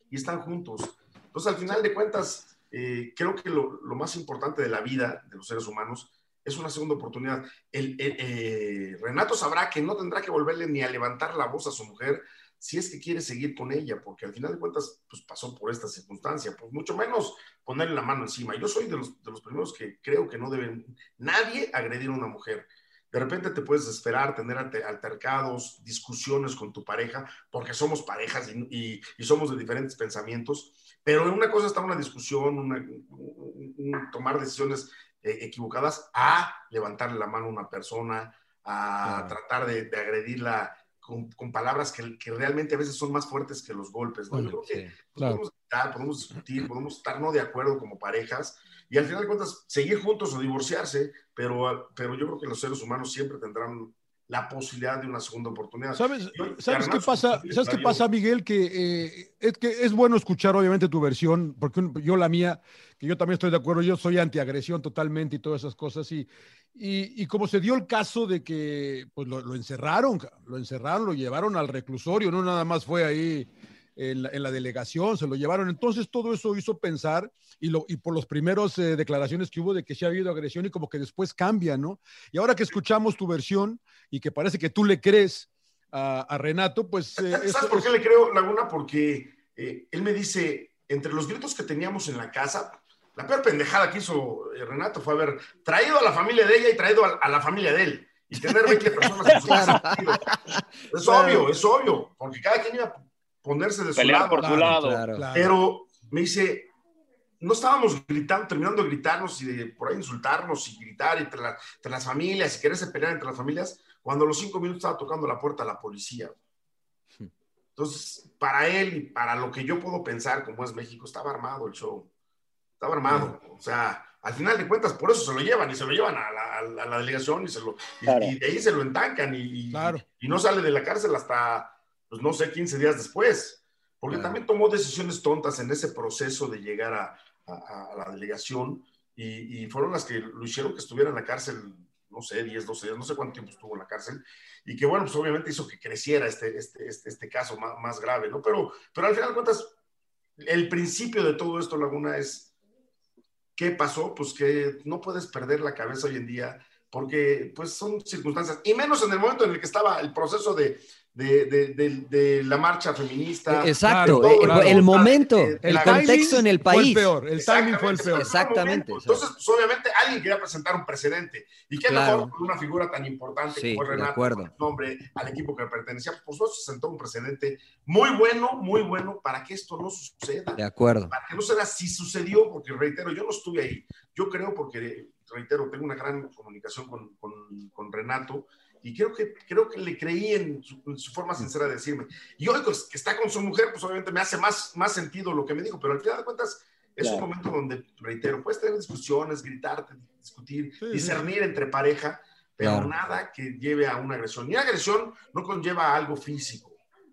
y están juntos. Entonces al final de cuentas, eh, creo que lo, más importante de la vida de los seres humanos es una segunda oportunidad. El, eh, Renato sabrá que no tendrá que volverle ni a levantar la voz a su mujer si es que quiere seguir con ella, porque al final de cuentas pues, pasó por esta circunstancia, pues mucho menos ponerle la mano encima. Yo soy de los, de los primeros que creo que no deben nadie agredir a una mujer. De repente te puedes esperar, tener altercados, discusiones con tu pareja, porque somos parejas y, y, y somos de diferentes pensamientos, pero en una cosa está una discusión, una, un, un, tomar decisiones eh, equivocadas, a levantarle la mano a una persona, a claro. tratar de, de agredirla con, con, palabras que, que, realmente a veces son más fuertes que los golpes. ¿no? Bueno, creo que sí, claro. podemos, podemos discutir, podemos estar no de acuerdo como parejas y al final de cuentas seguir juntos o divorciarse, pero, pero yo creo que los seres humanos siempre tendrán la posibilidad de una segunda oportunidad. ¿Sabes, ¿sabes qué pasa, ¿sabes qué pasa Miguel? Que, eh, es que es bueno escuchar obviamente tu versión, porque yo la mía, que yo también estoy de acuerdo, yo soy antiagresión totalmente y todas esas cosas, y, y, y como se dio el caso de que pues lo, lo, encerraron, lo encerraron, lo llevaron al reclusorio, no nada más fue ahí en la, en la, delegación, se lo llevaron. Entonces todo eso hizo pensar y, lo, y por los primeros eh, declaraciones que hubo de que sí ha habido agresión y como que después cambia, ¿no? Y ahora que escuchamos tu versión y que parece que tú le crees a, a Renato, pues... Eh, ¿Sabes por qué le creo, Laguna? Porque eh, él me dice, entre los gritos que teníamos en la casa, la peor pendejada que hizo eh, Renato fue haber traído a la familia de ella y traído a, a la familia de él. Y tener 20 personas en su *laughs* casa. Es obvio, es obvio, porque cada quien iba ponerse de su Pelear lado. por su lado. Claro, claro. Pero me dice, no estábamos gritando, terminando de gritarnos y de por ahí insultarnos y gritar entre, la, entre las familias y quererse pelear entre las familias, cuando a los cinco minutos estaba tocando la puerta a la policía. Entonces, para él y para lo que yo puedo pensar como es México, estaba armado el show. Estaba armado. O sea, al final de cuentas, por eso se lo llevan y se lo llevan a la, a la delegación y, se lo, y, claro. y, de ahí se lo entancan y, claro. y, no sale de la cárcel hasta pues no sé, 15 días después, porque claro. también tomó decisiones tontas en ese proceso de llegar a, a, a la delegación y, y, fueron las que lo hicieron que estuviera en la cárcel, no sé, 10, 12 días, no sé cuánto tiempo estuvo en la cárcel, y que bueno, pues obviamente hizo que creciera este, este, este, este caso más, más, grave, ¿no? Pero, pero al final de cuentas, el principio de todo esto, Laguna, es ¿qué pasó? Pues que no puedes perder la cabeza hoy en día porque pues son circunstancias, y menos en el momento en el que estaba el proceso de, de, de, de, de, la marcha feminista. Exacto, claro, claro. el, momento, el contexto en el país. Fue el peor, el timing fue el peor. Exactamente. Entonces, pues, obviamente, alguien quería presentar un precedente. Y qué claro. mejor con una figura tan importante sí, como Renato, nombre al equipo que pertenecía. Por supuesto, se sentó un precedente muy bueno, muy bueno para que esto no suceda. De acuerdo. Para que no sea si sucedió, porque reitero, yo no estuve ahí. Yo creo porque, reitero, tengo una gran comunicación con, con, con Renato y creo que, creo que le creí en su, en su, forma sincera de decirme. Y hoy pues, que está con su mujer, pues obviamente me hace más, más sentido lo que me dijo, pero al final de cuentas es claro. un momento donde, reitero, puedes tener discusiones, gritarte, discutir, sí, discernir sí. entre pareja, pero claro. nada que lleve a una agresión. Y la agresión no conlleva a algo físico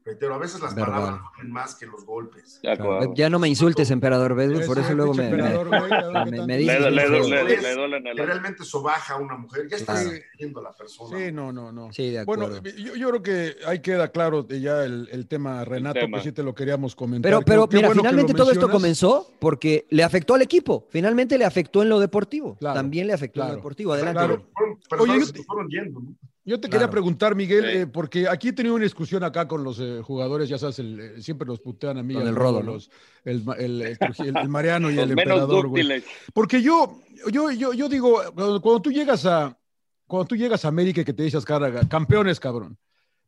reitero, a veces las Verdad. palabras duelen más que los golpes. Claro. Ya no me insultes, emperador, ¿ves? Por eso luego me, me, me, dices. Le, le, le, le, duelen el... Realmente sobaja a una mujer, ya está viendo la persona. Sí, no, no, no. Sí, de acuerdo. Bueno, yo, yo creo que ahí queda claro ya el, el tema, Renato, el tema. que sí te lo queríamos comentar. Pero, pero qué, qué mira, bueno finalmente todo esto comenzó porque le afectó al equipo, finalmente le afectó en lo deportivo, claro. también le afectó claro. en lo deportivo. Adelante. Claro. Pero, Oye, yo fueron yendo, ¿no? Yo te claro. quería preguntar, Miguel, sí. eh, porque aquí he tenido una discusión acá con los eh, jugadores, ya sabes, el, eh, siempre los putean a mí. Con el rodo, los, el, el, el, Mariano y *laughs* el emperador, güey. Porque yo, yo, yo, yo digo, cuando, tú llegas a, cuando tú llegas a América y que te dices, cara, campeones, cabrón.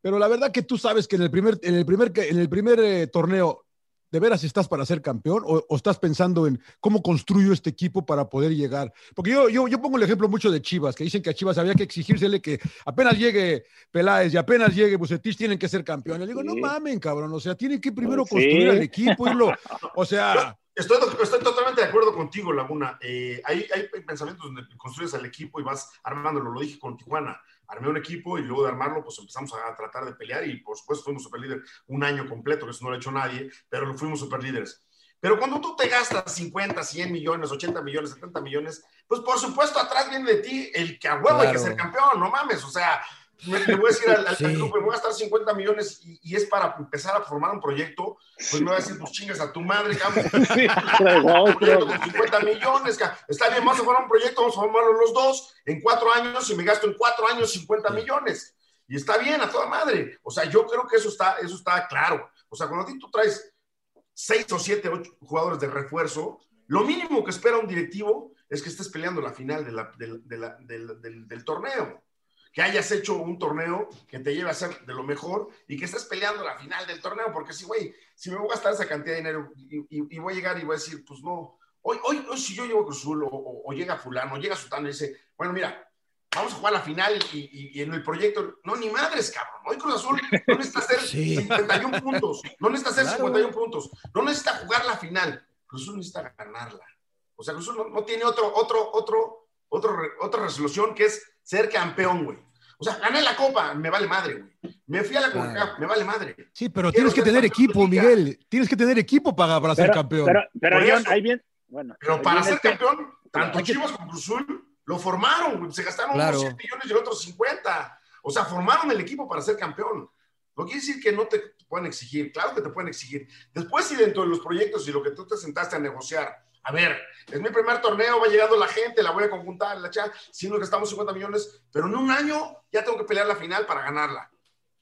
Pero la verdad que tú sabes que en el primer, en el primer, en el primer torneo ¿de veras estás para ser campeón o, o, estás pensando en cómo construyo este equipo para poder llegar? Porque yo, yo, yo pongo el ejemplo mucho de Chivas, que dicen que a Chivas había que exigírsele que apenas llegue Peláez y apenas llegue Bucetich tienen que ser campeones. Le digo, sí. no mamen, cabrón, o sea, tienen que primero pues construir sí. al equipo, irlo, o sea... Estoy, estoy, totalmente de acuerdo contigo, Laguna. Eh, hay, hay pensamientos donde construyes al equipo y vas armándolo, lo dije con Tijuana armé un equipo y luego de armarlo, pues empezamos a tratar de pelear y por supuesto fuimos superlíder un año completo, que eso no lo ha hecho nadie, pero lo fuimos superlíderes. Pero cuando tú te gastas 50, 100 millones, 80 millones, 70 millones, pues por supuesto atrás viene de ti el que a huevo hay que ser campeón, no mames, o sea, me, voy a decir al, al, club, me voy a gastar 50 millones y, y, es para empezar a formar un proyecto, pues me voy a decir, pues chingas a tu madre, cabrón. *laughs* Sí, con 50 millones, cabrón. está bien, vamos a formar un proyecto, vamos a formarlo los dos en cuatro años y me gasto en cuatro años 50 millones. Y está bien, a toda madre. O sea, yo creo que eso está, eso está claro. O sea, cuando a ti tú traes seis o siete, ocho jugadores de refuerzo, lo mínimo que espera un directivo es que estés peleando la final de la, de, de la, del, del torneo que hayas hecho un torneo que te lleve a ser de lo mejor y que estés peleando la final del torneo, porque si, güey, si me voy a gastar esa cantidad de dinero y, y, y, voy a llegar y voy a decir, pues no, hoy, hoy, hoy si yo llego a Cruzul o, o, o, llega fulano, o llega Sutano y dice, bueno, mira, vamos a jugar la final y, y, en el proyecto, no, ni madres, cabrón, hoy Cruz Azul no necesita hacer *laughs* sí. 51 puntos, no necesita hacer claro. 51 puntos, no necesita jugar la final, Cruz Azul necesita ganarla. O sea, Cruz Azul no, no tiene otro, otro, otro, otro, otra resolución que es ser campeón, güey. O sea, gané la copa, me vale madre, güey. Me fui a la CONCACAF, claro. me vale madre. Sí, pero Quiero tienes que tener equipo, Miguel. Tienes que tener equipo para, para pero, ser campeón. Pero, pero John, ahí bien. Bueno, pero para ser este... campeón, tanto Chivas como Cruzul lo formaron, güey. Se gastaron claro. unos 100 millones y otros 50. O sea, formaron el equipo para ser campeón. No quiere decir que no te puedan exigir, claro que te pueden exigir. Después, si dentro de los proyectos y lo que tú te sentaste a negociar, a ver, es mi primer torneo, va llegando la gente, la voy a conjuntar, la chat, si nos gastamos 50 millones, pero en un año ya tengo que pelear la final para ganarla.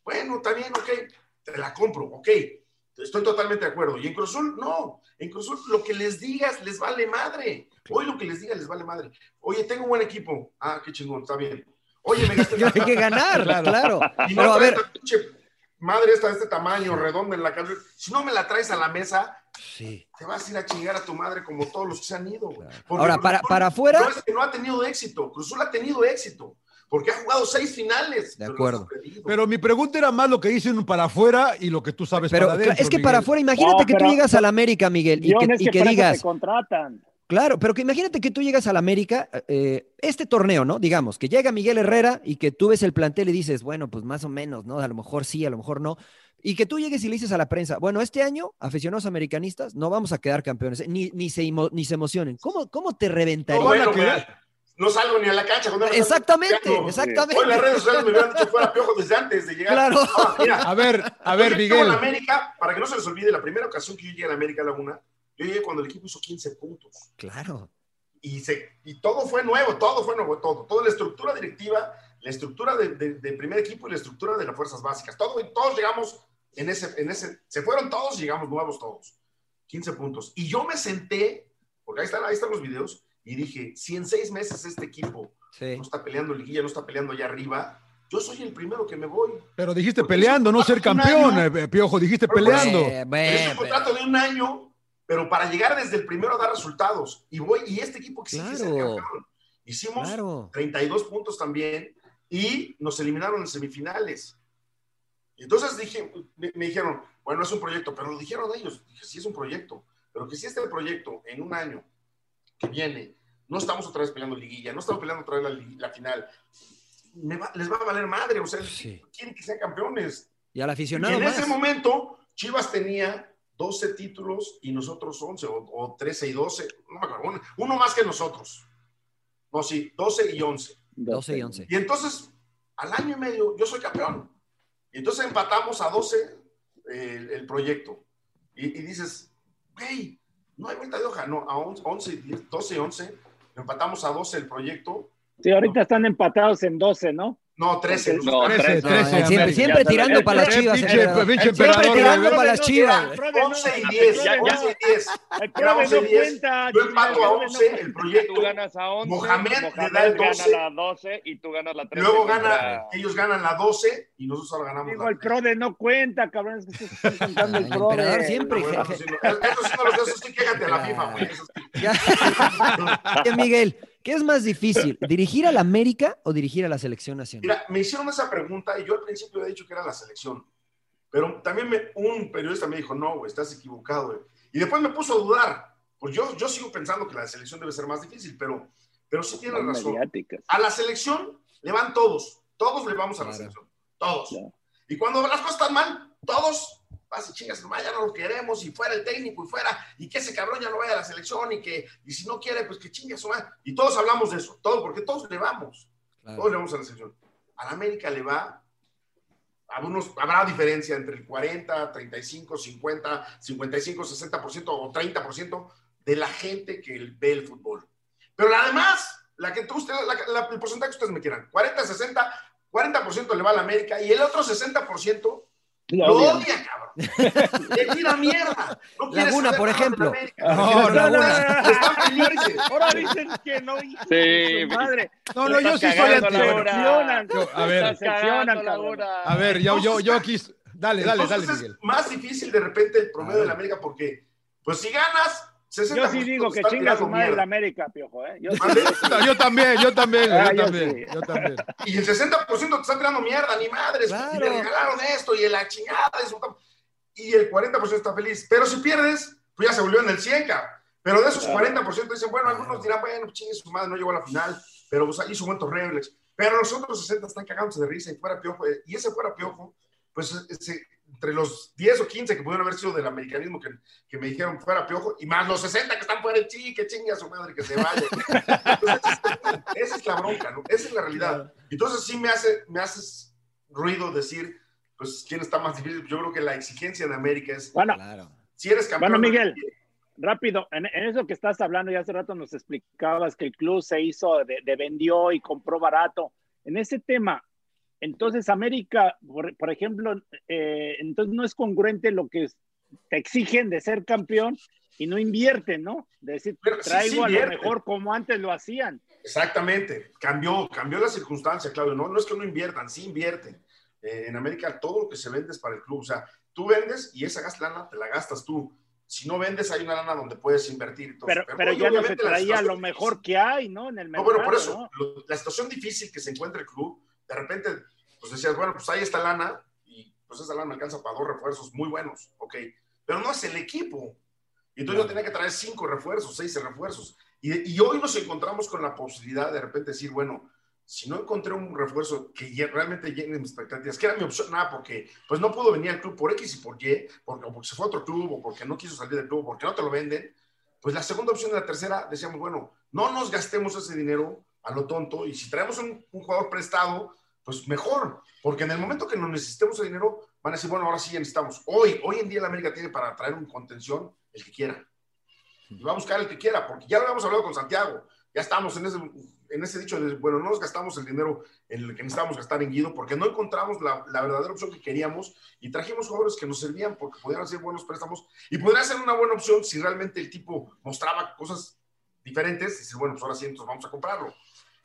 Bueno, está bien, ok, te la compro, ok, estoy totalmente de acuerdo. Y en Cruzul, no, en Cruzul lo que les digas les vale madre. Hoy lo que les digas les vale madre. Oye, tengo un buen equipo. Ah, qué chingón, está bien. Oye, me *laughs* gasté. Hay *laughs* que ganar, claro. claro. Y no, pero a ver. Madre esta de este tamaño, redonda en la calle. Si no me la traes a la mesa, Sí. Te vas a ir a chingar a tu madre como todos los que se han ido. Claro. Ahora, para, Cruzul, para afuera. No es que no ha tenido éxito. Cruzul ha tenido éxito. Porque ha jugado seis finales. De acuerdo. Pero, pero, mi pregunta era más lo que dicen para afuera y lo que tú sabes pero, para adentro. Es que Miguel. para afuera, imagínate no, que tú llegas al América, Miguel, y que, es que, y que digas. Te contratan. Claro, pero que imagínate que tú llegas al América, eh, este torneo, ¿no? Digamos, que llega Miguel Herrera y que tú ves el plantel y dices, bueno, pues más o menos, ¿no? A lo mejor sí, a lo mejor no. Y que tú llegues y le dices a la prensa, bueno, este año, aficionados americanistas, no vamos a quedar campeones, ¿eh? ni, ni, se, ni se emocionen. ¿Cómo, cómo te reventaría? No, bueno, no salgo ni a la cancha. Exactamente, exactamente. Hoy las redes sociales me hubieran dicho fuera piojo desde antes de llegar. Claro. Ah, mira, a ver, a ver, Miguel. En América, para que no se les olvide, la primera ocasión que yo llegué a la América Laguna, yo llegué cuando el equipo hizo 15 puntos. Claro. Y, se, y todo fue nuevo, todo fue nuevo, todo. Toda la estructura directiva, la estructura de, de, de primer equipo y la estructura de las fuerzas básicas. Todo, todos llegamos en ese, en ese, se fueron todos, llegamos nuevos todos. 15 puntos. Y yo me senté, porque ahí están, ahí están los videos, y dije, si en seis meses este equipo sí. no está peleando liguilla, no está peleando allá arriba, yo soy el primero que me voy. Pero dijiste peleando, no ser campeón, año, Piojo, dijiste peleando. Es un contrato de un año, pero para llegar desde el primero a dar resultados. Y voy, y este equipo exige claro. ser campeón. Hicimos claro. 32 puntos también y nos eliminaron en semifinales. Y entonces dije, me, me, dijeron, bueno, es un proyecto, pero lo dijeron ellos. Dije, sí es un proyecto, pero que si este proyecto en un año que viene, no estamos otra vez peleando liguilla, no estamos peleando otra vez la, la final, va, les va a valer madre, o sea, sí. quieren que sean campeones. Y al aficionado. Y en más. ese momento, Chivas tenía 12 títulos y nosotros 11, o, o 13 y 12, no me acuerdo, uno, uno, más que nosotros. No, sí, 12 y 11. 12 y 11. Y entonces, al año y medio, yo soy campeón. Y entonces empatamos a 12 el, el proyecto. Y, y, dices, hey, no hay vuelta de hoja. No, a 11, 11 12 y 11, empatamos a 12 el proyecto. Sí, ahorita están empatados en 12, ¿no? No, 13. No, 13, 13, no, siempre, siempre tirando para las chivas. Siempre tirando para las chivas. 11 y 10. 11 y 10. Era 11 y 10. Yo empato a 11 el proyecto. Tú ganas a 11. Mohamed, le da el 12. gana la 12 y tú ganas la 13. Luego gana, ellos ganan la 12 y nosotros ahora ganamos Digo, la el PRODE no cuenta, cabrón. Estás contando el PRODE. emperador siempre. Eso sí, eso sí quéjate a la FIFA, güey. Miguel, ¿Qué es más difícil, *laughs* dirigir a la América o dirigir a la selección nacional? Mira, me hicieron esa pregunta y yo al principio había dicho que era la selección, pero también me, un periodista me dijo, no, güey, estás equivocado, güey. Y después me puso a dudar, pues yo, yo sigo pensando que la selección debe ser más difícil, pero, pero sí tiene razón. Mediáticas. A la selección le van todos, todos le vamos a la claro. selección, todos. Claro. Y cuando las cosas están mal, todos vas y chingas, nomás ya no lo queremos, y fuera el técnico, y fuera, y que ese cabrón ya no vaya a la selección, y que, y si no quiere, pues que su madre. Y todos hablamos de eso, todo, porque todos le vamos, todos le vamos a la selección. A la América le va, algunos, habrá diferencia entre el 40, 35, 50, 55, 60% o 30% de la gente que ve el fútbol. Pero además, la que ustedes, la, el porcentaje que ustedes me quieran, 40, 60, 40% le va a la América y el otro 60% lo odia. *laughs* Le tira mierda. No Laguna, por ejemplo. No, Laguna. Están. Ahora dicen que no. Sí, madre. No, no, yo sí soy anti. A ver, a ver, yo, yo, yo aquí. Dale, dale, dale, Miguel. Es más difícil de repente el promedio de la América porque, pues si ganas, yo sí digo que chinga su madre la América, Piojo. ¿eh? Yo, yo, también, yo también, ah, yo, también yo, también, Y el 60% te está tirando mierda, ni madres. Y le regalaron esto y la chingada. Eso, y el 40% está feliz. Pero si pierdes, pues ya se volvió en el 100, Pero de esos 40% dicen, bueno, algunos dirán, bueno, chingue su madre, no llegó a la final. Pero pues hizo un buen torneo. Pero los otros 60 están cagándose de risa y fuera Piojo. Y ese fuera Piojo, pues se, entre los 10 o 15 que pudieron haber sido del americanismo que, que, me dijeron fuera piojo, y más los 60 que están fuera, sí, que chingue a su madre, que se vaya. *laughs* esa es la bronca, ¿no? Esa es la realidad. Entonces sí me hace, me hace ruido decir, pues, ¿quién está más difícil? Yo creo que la exigencia de América es, bueno, si eres campeón. Bueno, Miguel, rápido, en, eso que estás hablando, ya hace rato nos explicabas que el club se hizo, de, de vendió y compró barato. En ese tema, entonces, América, por, ejemplo, eh, entonces no es congruente lo que te exigen de ser campeón y no invierten, ¿no? De decir, traigo a lo mejor como antes lo hacían. Exactamente, cambió, cambió la circunstancia, Claudio. No, no es que no inviertan, sí invierten. Eh, en América todo lo que se vende es para el club. O sea, tú vendes y esa lana te la gastas tú. Si no vendes, hay una lana donde puedes invertir. pero, pero, ya no se traía lo mejor que hay, ¿no? En el mercado. No, bueno, por eso, la situación difícil que se encuentra el club de repente, pues decías, bueno, pues ahí está lana y pues esa lana me alcanza para dos refuerzos muy buenos, ok, pero no es el equipo. Y entonces yo tenía que traer cinco refuerzos, seis refuerzos. Y, y, hoy nos encontramos con la posibilidad de repente decir, bueno, si no encontré un refuerzo que realmente llene mis expectativas, que era mi opción, nada, porque pues no pudo venir al club por X y por Y, porque, porque se fue a otro club, o porque no quiso salir del club, o porque no te lo venden, pues la segunda opción y la tercera decíamos, bueno, no nos gastemos ese dinero a lo tonto, y si traemos un, un jugador prestado, pues mejor, porque en el momento que nos necesitemos el dinero, van a decir, bueno, ahora sí ya necesitamos. Hoy, hoy en día la América tiene para traer un contención el que quiera. Y va a buscar el que quiera, porque ya lo habíamos hablado con Santiago. Ya estamos en ese, en ese dicho bueno, no nos gastamos el dinero en el que necesitábamos gastar en Guido, porque no encontramos la, la, verdadera opción que queríamos y trajimos jugadores que nos servían porque podían ser buenos préstamos y podría ser una buena opción si realmente el tipo mostraba cosas diferentes y decir, bueno, pues ahora sí, entonces vamos a comprarlo.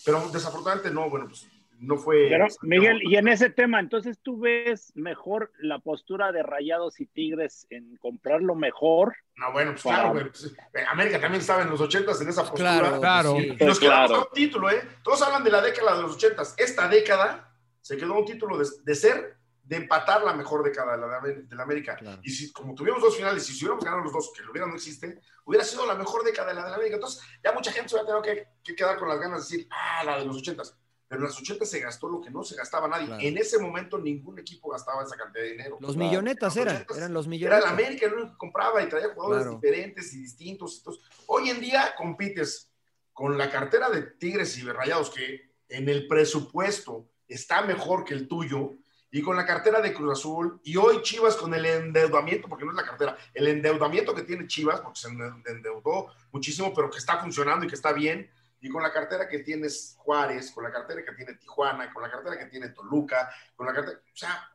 Pero desafortunadamente no, bueno, pues no fue. Pero, Miguel, y en ese tema, entonces tú ves mejor la postura de Rayados y Tigres en comprar lo mejor. No, bueno, pues claro, pues, eh, América también estaba en los ochentas en esa postura. Claro, claro. Y nos quedamos un título, ¿eh? Todos hablan de la década de los ochentas. Esta década se quedó un título de, ser, de empatar la mejor década de la, de la América. Y si, como tuvimos dos finales, y si hubiéramos ganado los dos, que lo hubiera no existe, hubiera sido la mejor década de la de la América. Entonces, ya mucha gente se va a tener que, que quedar con las ganas de decir, ah, la de los ochentas pero en las 80 se gastó lo que no se gastaba nadie. En ese momento ningún equipo gastaba esa cantidad de dinero. Los millonetas eran, eran los millonetas. Era la América el único que compraba y traía jugadores diferentes y distintos. hoy en día compites con la cartera de Tigres y Rayados, que en el presupuesto está mejor que el tuyo, y con la cartera de Cruz Azul, y hoy Chivas con el endeudamiento, porque no es la cartera, el endeudamiento que tiene Chivas, porque se endeudó muchísimo, pero que está funcionando y que está bien, y con la cartera que tienes Juárez, con la cartera que tiene Tijuana, con la cartera que tiene Toluca, con la cartera, o sea,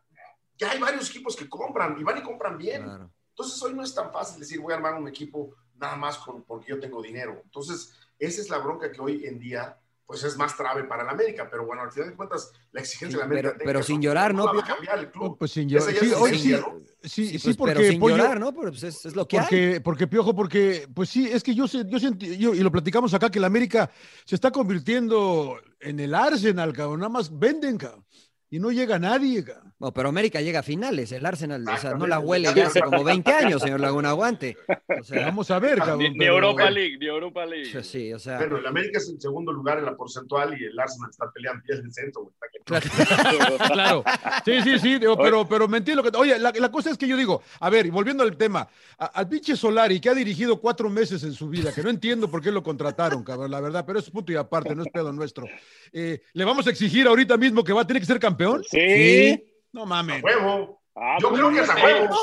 ya hay varios equipos que compran y van y compran bien. Entonces hoy no es tan fácil decir voy a armar un equipo nada más con, porque yo tengo dinero. Entonces, esa es la bronca que hoy en día pues es más trave para el América, pero bueno, al final de cuentas la exigencia de la América... Pero, pero sin llorar, ¿no? Va a cambiar el club. Pues sin llorar. Sí, hoy sí, sí, sí, porque... Pero sin llorar, ¿no? Pero pues es, es, lo que porque, hay. Porque, Piojo, porque, pues sí, es que yo, sé, yo, sentí, yo, y lo platicamos acá, que el América se está convirtiendo en el Arsenal, cabrón, nada más venden, cabrón y no llega nadie. No, pero América llega a finales, el Arsenal, o sea, no la huele ya hace como 20 años, señor Laguna Aguante. O sea, vamos a ver, cabrón. Ni, Europa League, ni Europa League. Sí, o sea. Pero el América es en segundo lugar en la porcentual y el Arsenal está peleando en el centro, *laughs* Claro. Sí, sí, sí, pero, pero me entiendo que. Oye, la, cosa es que yo digo, a ver, y volviendo al tema, al pinche Solari, que ha dirigido cuatro meses en su vida, que no entiendo por qué lo contrataron, cabrón, la verdad, pero es punto y aparte, no es pedo nuestro. Eh, ¿Le vamos a exigir ahorita mismo que va a tener que ser campeón? Sí. No mames. A huevo. Ah, yo creo que es a huevo.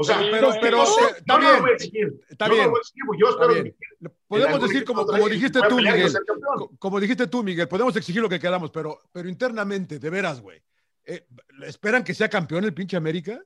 O sea, pero, pero, está bien. Está bien. Yo espero que Podemos decir, como, como dijiste tú, Miguel, como dijiste tú, Miguel, podemos exigir lo que queramos, pero, pero internamente, de veras, güey, eh, ¿esperan que sea campeón el pinche América?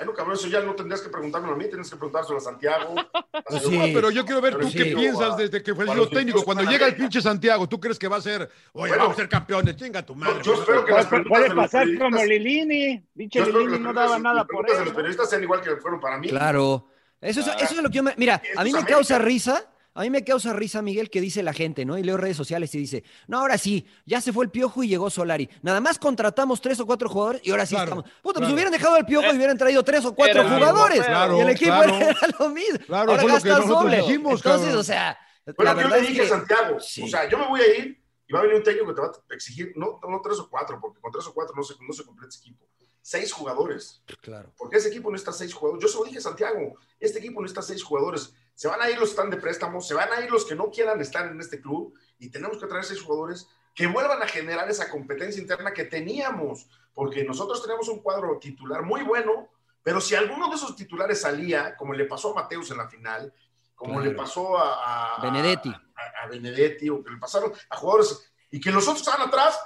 Bueno, cabrón, eso ya no tendrías que preguntármelo a mí, tienes que preguntárselo a Santiago. *laughs* sí, pero yo quiero ver tú qué piensas desde que fue el técnico. Cuando llega el pinche Santiago, ¿tú crees que va a ser, oye, vamos a ser campeones? Chinga tu madre. yo espero que las Puede pasar como Lilini. Pinche Lilini no daba nada por eso. los periodistas sean igual que fueron para mí. Claro. Eso, eso es lo que yo me. Mira, a mí me causa risa a mí me causa risa, Miguel, que dice la gente, ¿no? Y leo redes sociales y dice, no, ahora sí, ya se fue el piojo y llegó Solari. Nada más contratamos tres o cuatro jugadores y ahora sí estamos. Puta, pues hubieran dejado el piojo y hubieran traído tres o cuatro jugadores. y el equipo *laughs* era lo mismo. Claro, ahora gastas doble. Dijimos, Entonces, o sea. Bueno, la yo le dije a Santiago, o sea, yo me voy a ir y va a venir un técnico que te va a exigir, no, no tres o cuatro, porque con tres o cuatro no se, no se completa ese equipo seis jugadores. Claro. Porque ese equipo no está seis jugadores. Yo se lo dije a Santiago, este equipo no está seis jugadores. Se van a ir los que están de préstamo, se van a ir los que no quieran estar en este club y tenemos que traer seis jugadores que vuelvan a generar esa competencia interna que teníamos, porque nosotros tenemos un cuadro titular muy bueno, pero si alguno de esos titulares salía, como le pasó a Mateus en la final, como le pasó a, Benedetti. A, Benedetti, o que le pasaron a jugadores, y que los otros estaban atrás,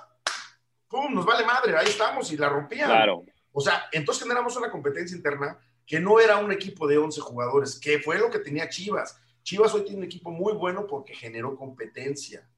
¡pum! Nos vale madre, ahí estamos y la rompían. Claro. O sea, entonces generamos una competencia interna que no era un equipo de 11 jugadores, que fue lo que tenía Chivas. Chivas hoy tiene un equipo muy bueno porque generó competencia.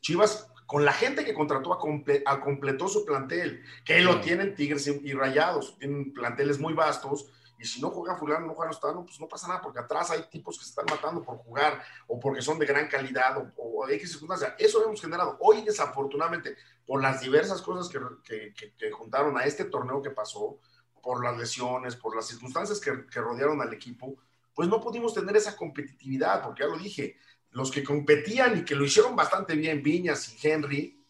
Chivas, con la gente que contrató, a completó su plantel, que lo tienen Tigres y Rayados, tienen planteles muy vastos, y si no juega fulano, no juega no, pues no pasa nada, porque atrás hay tipos que se están matando por jugar, o porque son de gran calidad, o, o X circunstancia. Eso hemos generado. Hoy, desafortunadamente, por las diversas cosas que, que juntaron a este torneo que pasó, por las lesiones, por las circunstancias que, rodearon al equipo, pues no pudimos tener esa competitividad, porque ya lo dije, los que competían y que lo hicieron bastante bien, Viñas y Henry,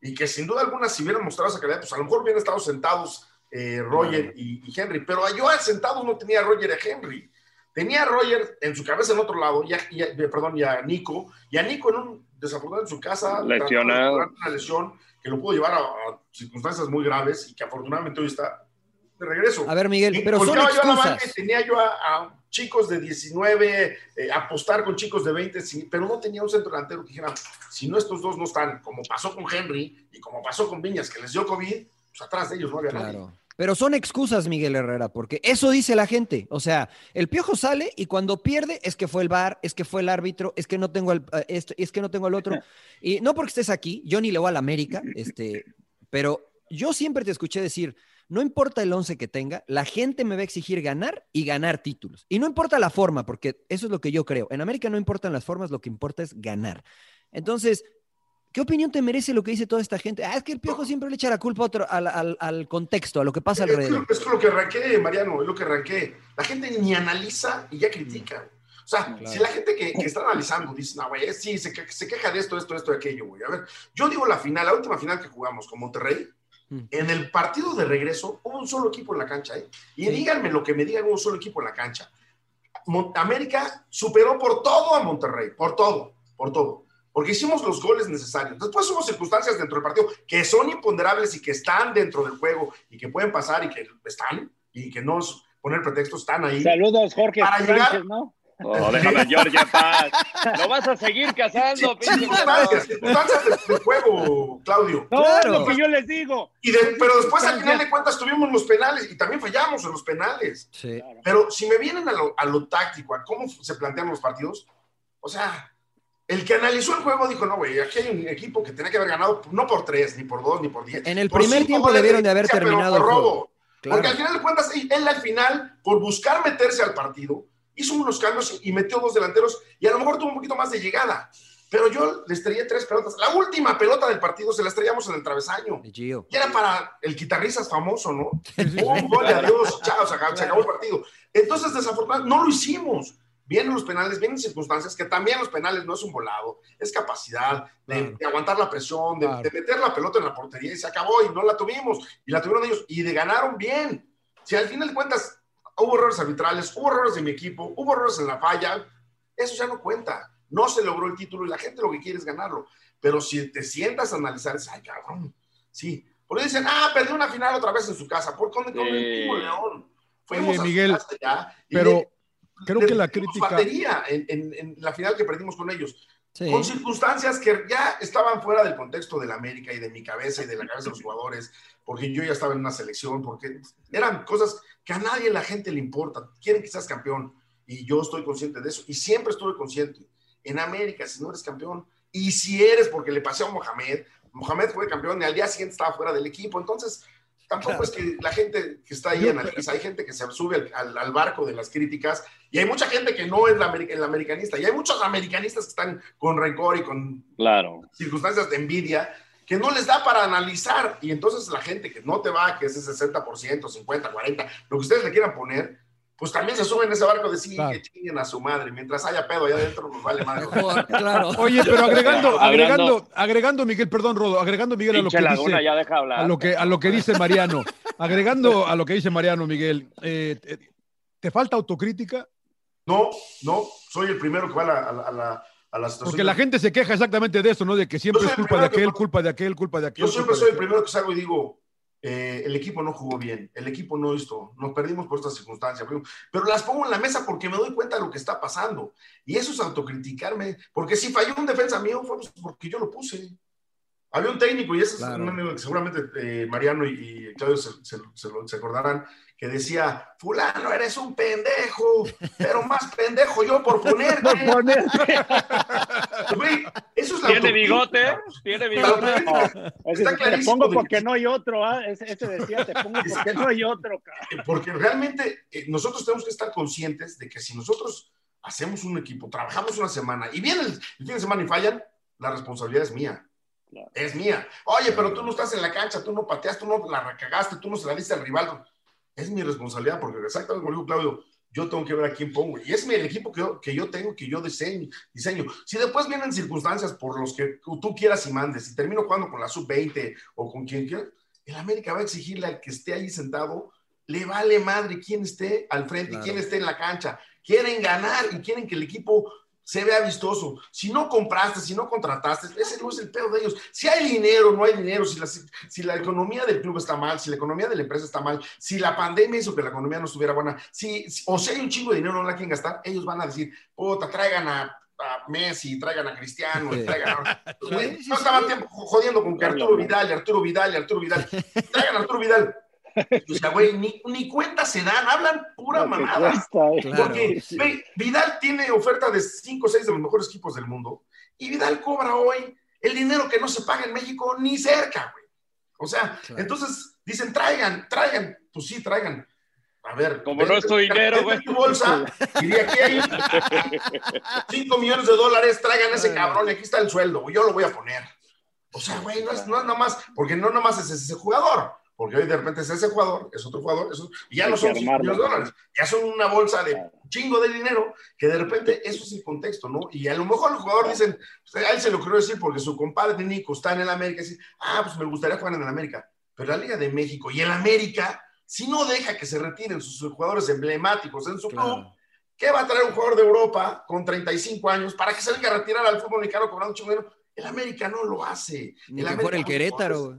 y que sin duda alguna si hubieran mostrado esa calidad, pues a lo mejor hubieran estado sentados eh, Roger y, Henry, pero yo sentado no tenía a Roger y a Henry. Tenía a Roger en su cabeza en otro lado, y perdón, y a Nico, y a Nico en un desafortunado en su casa, lesionado, una lesión que lo pudo llevar a, a circunstancias muy graves y que afortunadamente hoy está de regreso. A ver, Miguel, pero son excusas. Yo tenía yo a, chicos de 19, eh, apostar con chicos de 20, pero no tenía un centro delantero que dijera, si no estos dos no están, como pasó con Henry y como pasó con Viñas, que les dio COVID, pues atrás de ellos no había claro. nadie. Pero son excusas, Miguel Herrera, porque eso dice la gente. O sea, el piojo sale y cuando pierde es que fue el bar, es que fue el árbitro, es que no tengo el, eh, es que no tengo el otro. Y no porque estés aquí, yo ni le voy a la América, este, pero yo siempre te escuché decir, no importa el 11 que tenga, la gente me va a exigir ganar y ganar títulos. Y no importa la forma, porque eso es lo que yo creo. En América no importan las formas, lo que importa es ganar. Entonces, ¿qué opinión te merece lo que dice toda esta gente? Ah, es que el piojo siempre le echa la culpa otro, al, contexto, a lo que pasa alrededor. Es, lo que arranqué, Mariano, es lo que arranqué. La gente ni analiza y ya critica. O sea, si la gente que, está analizando dice, no, güey, sí, se, se, queja de esto, esto, esto, aquello, güey. A ver, yo digo la final, la última final que jugamos con Monterrey. En el partido de regreso hubo un solo equipo en la cancha. ¿eh? Y díganme lo que me digan, un solo equipo en la cancha. América superó por todo a Monterrey, por todo, por todo. Porque hicimos los goles necesarios. Después hubo circunstancias dentro del partido que son imponderables y que están dentro del juego y que pueden pasar y que están y que no es poner pretextos, están ahí. Saludos, Jorge. Para llegar, ¿no? Oh, déjame a George paz. Lo vas a seguir casando, sí, circunstancias, circunstancias del, juego, Claudio. No, claro. lo que yo les digo. Y pero después al final de cuentas tuvimos los penales y también fallamos en los penales. Sí. Pero si me vienen a lo, a lo táctico, a cómo se plantean los partidos, o sea, el que analizó el juego dijo, no, güey, aquí hay un equipo que tenía que haber ganado no por tres, ni por dos, ni por diez. En el primer tiempo debieron de haber terminado por robo. Porque al final de cuentas, él al final, por buscar meterse al partido, hizo unos cambios y metió dos delanteros y a lo mejor tuvo un poquito más de llegada. Pero yo le estrellé tres pelotas. La última pelota del partido se la estrellamos en el travesaño. Y era para el guitarristas famoso, ¿no? *laughs* Un gol de adiós, chao, se acabó, el partido. Entonces, desafortunadamente, no lo hicimos. vienen los penales, vienen circunstancias, que también los penales no es un volado, es capacidad de, aguantar la presión, de, meter la pelota en la portería y se acabó y no la tuvimos, y la tuvieron ellos, y de ganaron bien. Si al final de cuentas hubo errores arbitrales, hubo errores de mi equipo, hubo errores en la falla, eso ya no cuenta. No se logró el título y la gente lo que quiere es ganarlo. Pero si te sientas a analizar, es, ay, cabrón, sí. Porque dicen, ah, perdió una final otra vez en su casa. ¿Por qué con el mismo León? Fuimos Miguel, ya, pero creo que la crítica... Batería en, en, la final que perdimos con ellos. Con circunstancias que ya estaban fuera del contexto de la América y de mi cabeza y de la cabeza de los jugadores, porque yo ya estaba en una selección, porque eran cosas que a nadie la gente le importa. Quieren que seas campeón y yo estoy consciente de eso y siempre estuve consciente. En América, si no eres campeón, y si eres porque le pasé a Mohamed, Mohamed fue campeón y al día siguiente estaba fuera del equipo, entonces tampoco es que la gente que está ahí en analiza, hay gente que se sube al, barco de las críticas y hay mucha gente que no es la, el americanista y hay muchos americanistas que están con rencor y con claro. circunstancias de envidia que no les da para analizar y entonces la gente que no te va, que es el 60%, 50, 40, lo que ustedes le quieran poner, pues también se suben a ese barco de sí, que chinguen a su madre. Mientras haya pedo allá adentro, pues vale madre. claro. *laughs* Oye, pero agregando, agregando, agregando, Miguel, perdón, Rodo, agregando, Miguel, a lo que dice. Ya deja hablar. A lo que, a lo que dice Mariano. agregando a lo que dice Mariano, Miguel, eh, ¿te falta autocrítica? No, no, soy el primero que va a la, a la, a la situación. Porque la gente se queja exactamente de eso, ¿no? De que siempre es culpa de aquel, culpa de aquel, culpa de aquel. Yo siempre soy el primero que salgo y digo, eh, el equipo no jugó bien, el equipo no hizo, nos perdimos por esta circunstancia, pero las pongo en la mesa porque me doy cuenta de lo que está pasando. Y eso es autocriticarme, porque si falló un defensa mío fue porque yo lo puse. Había un técnico, y eso es seguramente eh, Mariano y, Claudio se, se, acordarán, que decía, fulano, eres un pendejo, pero más pendejo yo por ponerte. por *laughs* eso es la ¿Tiene bigote? ¿Tiene bigote? te pongo porque no hay otro, ¿ah? ese, decía, te pongo porque no hay otro. Porque realmente eh, nosotros tenemos que estar conscientes de que si nosotros hacemos un equipo, trabajamos una semana y viene el, fin de semana y fallan, la responsabilidad es mía. Es mía. Oye, pero tú no estás en la cancha, tú no pateaste, tú no la recagaste, tú no se la diste al rival es mi responsabilidad, porque exactamente como dijo Claudio, yo tengo que ver a quién pongo. Y es el equipo que yo, que yo tengo, que yo diseño, diseño. Si después vienen circunstancias por los que tú quieras y mandes, y termino jugando con la sub-20 o con quien quiera, el América va a exigirle al que esté ahí sentado, le vale madre quién esté al frente, quién esté en la cancha. Quieren ganar y quieren que el equipo se vea vistoso. Si no compraste, si no contrataste, ese no es el pedo de ellos. Si hay dinero, no hay dinero, si la, si la economía del club está mal, si la economía de la empresa está mal, si la pandemia hizo que la economía no estuviera buena, si, o si hay un chingo de dinero no la quieren gastar, ellos van a decir, puta, traigan a, Messi, traigan a Cristiano, traigan a... *laughs* no estaban tiempo jodiendo con que Arturo Vidal, Arturo Vidal, Arturo Vidal. *laughs* Traigan a Arturo Vidal. O sea, güey, ni, ni, cuenta se dan, hablan pura mamada. Eh. Porque Vidal tiene oferta de 5 o 6 de los mejores equipos del mundo y Vidal cobra hoy el dinero que no se paga en México ni cerca, güey. O sea, entonces dicen, traigan, traigan. Pues sí, traigan. A ver. Como no es tu dinero, güey. tu bolsa y de aquí hay 5 millones de dólares, traigan ese cabrón y aquí está el sueldo, yo lo voy a poner. O sea, güey, no es, no es nada más, porque no nomás es ese jugador porque hoy de repente es ese jugador, es otro jugador, y ya no son 5 millones de dólares, ya son una bolsa de chingo de dinero, que de repente eso es el contexto, ¿no? Y a lo mejor el jugador dicen, a él se lo quiero decir porque su compadre Nico está en el América, y dice, ah, pues me gustaría jugar en el América, pero la Liga de México y el América, si no deja que se retiren sus jugadores emblemáticos en su club, ¿qué va a traer un jugador de Europa con 35 años para que se venga a retirar al fútbol mexicano cobrando un chingo de dinero? El América no lo hace. el América el Querétaro.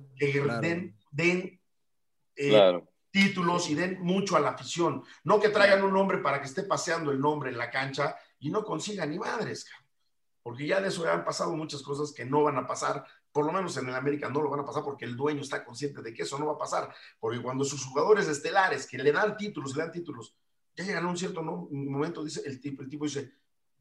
Den, den eh, títulos y den mucho a la afición. No que traigan un nombre para que esté paseando el nombre en la cancha y no consigan ni madres, porque ya de eso han pasado muchas cosas que no van a pasar, por lo menos en el América no lo van a pasar porque el dueño está consciente de que eso no va a pasar, porque cuando sus jugadores estelares que le dan títulos, le dan títulos, ya llegan a un cierto momento, dice el tipo, el tipo dice,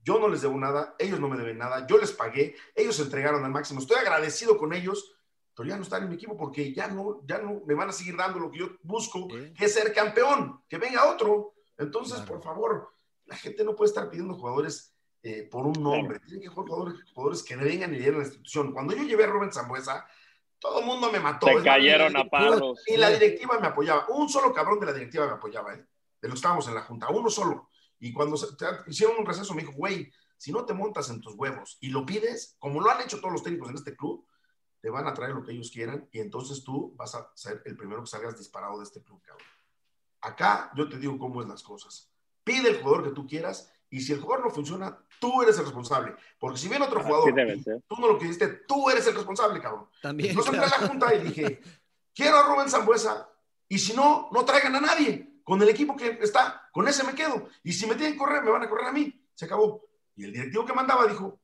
yo no les debo nada, ellos no me deben nada, yo les pagué, ellos entregaron al máximo, estoy agradecido con ellos, pero ya no están en mi equipo porque ya no, ya no me van a seguir dando lo que yo busco, que es ser campeón, que venga otro. Entonces, por favor, la gente no puede estar pidiendo jugadores eh, por un nombre, tienen que jugar jugadores, jugadores que vengan y llenen la institución. Cuando yo llevé a Rubén Zambuesa, todo el mundo me mató. Se cayeron a palos. Y la directiva me apoyaba. Un solo cabrón de la directiva me apoyaba, ¿eh? de los que estábamos en la junta, uno solo. Y cuando hicieron un receso me dijo, güey, si no te montas en tus huevos y lo pides, como lo han hecho todos los técnicos en este club, te van a traer lo que ellos quieran y entonces tú vas a ser el primero que salgas disparado de este club, cabrón. Acá yo te digo cómo es las cosas. Pide el jugador que tú quieras y si el jugador no funciona, tú eres el responsable. Porque si viene otro jugador, tú no lo quisiste, tú eres el responsable, cabrón. También. Entonces entré a la junta y dije, quiero a Rubén Zambuesa y si no, no traigan a nadie. Con el equipo que está, con ese me quedo. Y si me tienen que correr, me van a correr a mí. Se acabó. Y el directivo que mandaba dijo,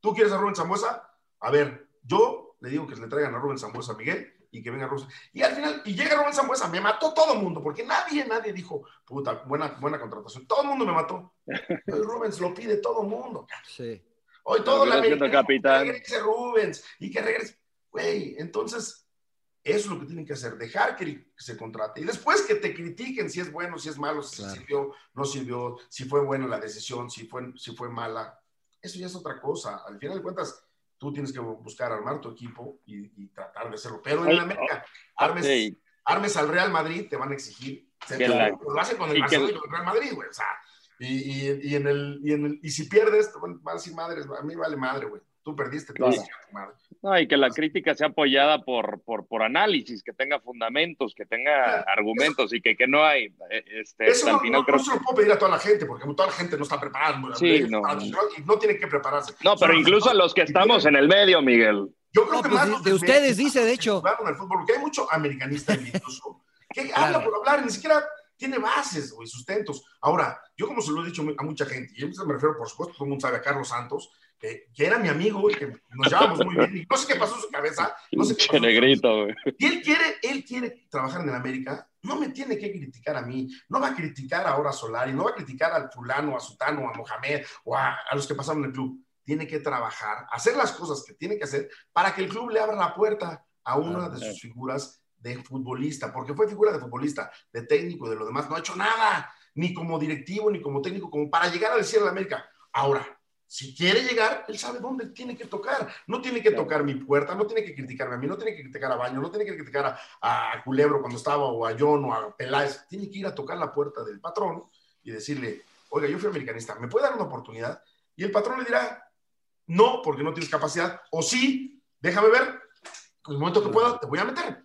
¿tú quieres a Rubén Zambuesa? A ver, yo le digo que le traigan a Rubén Zambuesa a Miguel y que venga Rubén. Y al final, y llega Rubén Zambuesa, me mató todo el mundo, porque nadie, nadie dijo, puta, buena, buena contratación. Todo el mundo me mató. *laughs* Rubens lo pide todo el mundo. Sí. Hoy todo la América, capitán. que regrese Rubens y que regrese. Güey, entonces, eso es lo que tienen que hacer, dejar que se contrate. Y después que te critiquen si es bueno, si es malo, si sirvió, no sirvió, si fue buena la decisión, si fue, si fue mala. Eso ya es otra cosa. Al final de cuentas, tú tienes que buscar armar tu equipo y, tratar de hacerlo. Pero en América, armes, armes, al Real Madrid, te van a exigir. lo hacen con el Barcelona y con el Real Madrid, güey. O sea, y, y, en el, y, en el, y si pierdes, van a decir madres, a mí vale madre, güey. Tú perdiste, tú madre. No, y que la crítica sea apoyada por, por, por análisis, que tenga fundamentos, que tenga argumentos y que, que no hay. Eh, este, eso no, final, no, se lo puedo pedir a toda la gente, porque toda la gente no está preparada. Sí, no, y no tiene que prepararse. No, pero incluso a los que estamos en el medio, Miguel. Yo creo que pues más de, ustedes dice, de hecho. El fútbol, porque hay mucho americanista incluso que *laughs* habla por hablar, ni siquiera tiene bases, o sustentos. Ahora, yo como se lo he dicho a mucha gente, y me refiero, por supuesto, todo el mundo sabe a Carlos Santos, que, era mi amigo y que nos llevamos muy bien, y no sé qué pasó en su cabeza, no sé qué. Negrito, Y él quiere, él quiere trabajar en el América, no me tiene que criticar a mí, no va a criticar ahora a Solari, no va a criticar al fulano, a Sutano, a Mohamed, o a, a los que pasaron en el club. Tiene que trabajar, hacer las cosas que tiene que hacer para que el club le abra la puerta a una de sus figuras de futbolista, porque fue figura de futbolista, de técnico, de lo demás, no ha hecho nada, ni como directivo, ni como técnico, como para llegar a decir a la América. Ahora, si quiere llegar, él sabe dónde tiene que tocar. No tiene que tocar mi puerta, no tiene que criticarme a mí, no tiene que criticar a Baño, no tiene que criticar a, Culebro cuando estaba, o a John, o a Peláez. Tiene que ir a tocar la puerta del patrón y decirle, oiga, yo fui americanista, ¿me puede dar una oportunidad? Y el patrón le dirá, no, porque no tienes capacidad, o sí, déjame ver, en el momento que pueda, te voy a meter.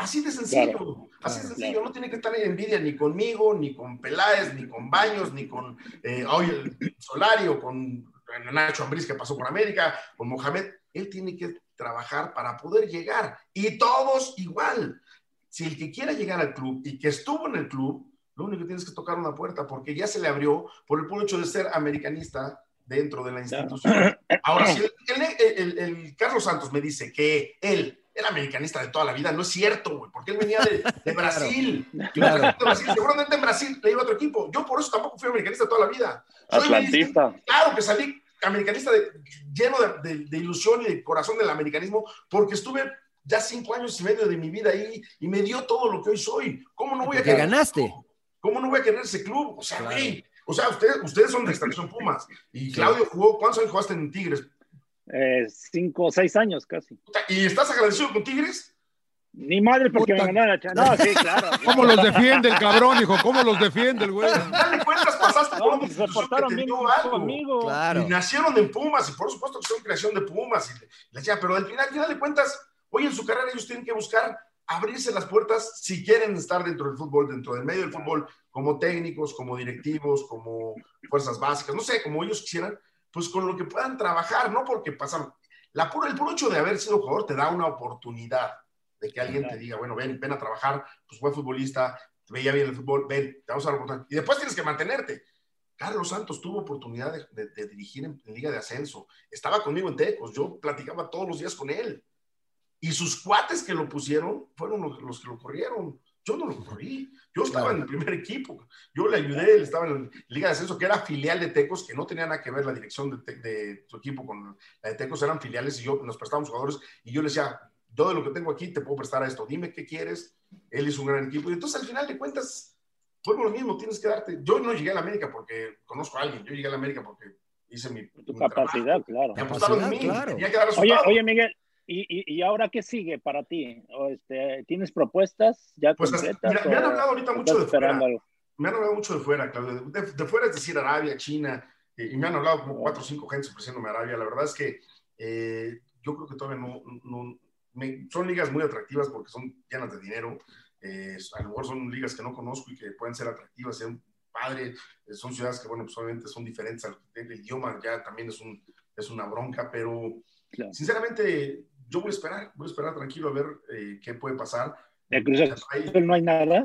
Así de sencillo, así de sencillo. No tiene que estar en envidia ni conmigo, ni con Peláez, ni con Baños, ni con eh, hoy el Solario, con Nacho Ambriz que pasó por América, con Mohamed. Él tiene que trabajar para poder llegar. Y todos igual. Si el que quiera llegar al club y que estuvo en el club, lo único que tienes que tocar una puerta porque ya se le abrió por el puro hecho de ser americanista dentro de la institución. Ahora, si el Carlos Santos me dice que él era americanista de toda la vida, no es cierto, güey, porque él venía de, *laughs* de Brasil. Claro. Seguramente en Brasil le iba a otro equipo. Yo por eso tampoco fui americanista toda la vida. Atlantista. claro que salí americanista lleno de, de, ilusión y de corazón del americanismo, porque estuve ya cinco años y medio de mi vida ahí y me dio todo lo que hoy soy. ¿Cómo no voy a querer? ganaste. ¿Cómo no voy a querer ese club? O sea, güey, o sea, ustedes, ustedes son de extracción Pumas. Y Claudio jugó, ¿cuántos años jugaste en Tigres? Eh, cinco o seis años casi. ¿Y estás agradecido con Tigres? Ni madre porque me mandaron a No, sí, claro. *laughs* ¿Cómo los defiende el cabrón, hijo? ¿Cómo los defiende el güey? Dale cuentas, pasaste no, por pues, se portaron bien conmigo. Claro. Y nacieron en Pumas, y por supuesto que son creación de Pumas. Y le, decía, pero al final, al final de cuentas, hoy en su carrera ellos tienen que buscar abrirse las puertas si quieren estar dentro del fútbol, dentro del medio del fútbol, como técnicos, como directivos, como fuerzas básicas, no sé, como ellos quisieran, pues con lo que puedan trabajar, no porque pasaron. La puro, el puro hecho de haber sido jugador te da una oportunidad de que alguien te diga, bueno, ven, ven a trabajar, pues fue futbolista, te veía bien el fútbol, ven, te vamos a dar oportunidad. Y después tienes que mantenerte. Carlos Santos tuvo oportunidad de, dirigir en, Liga de Ascenso. Estaba conmigo en Tecos, yo platicaba todos los días con él. Y sus cuates que lo pusieron fueron los, los que lo corrieron. Yo no lo corrí. Yo estaba en el primer equipo. Yo le ayudé, él estaba en la Liga de Ascenso, que era filial de Tecos, que no tenía nada que ver la dirección de, de su equipo con la de Tecos, eran filiales y yo nos prestábamos jugadores y yo le decía, yo de lo que tengo aquí te puedo prestar a esto, dime qué quieres. Él hizo un gran equipo y entonces al final de cuentas, fue lo mismo, tienes que darte. Yo no llegué a la América porque conozco a alguien, yo llegué a la América porque hice mi. Tu capacidad, claro. apostaron en mí, claro. tenía que dar Oye, oye, Miguel, ¿Y, y, ahora qué sigue para ti? este, ¿Tienes propuestas ya pues, concretas? me han hablado ahorita mucho de fuera. Me me han hablado mucho de fuera, Claudio. De, fuera es decir Arabia, China, y me han hablado como cuatro o cinco gentes ofreciéndome Arabia. La verdad es que eh, yo creo que todavía no, no son ligas muy atractivas porque son llenas de dinero. Eh, a lo mejor son ligas que no conozco y que pueden ser atractivas, ser padre. Eh, son ciudades que, bueno, pues obviamente son diferentes. El idioma ya también es, un, es una bronca, pero sinceramente yo voy a esperar, voy a esperar tranquilo a ver eh, qué puede pasar. ¿De Cruz Azul no hay nada?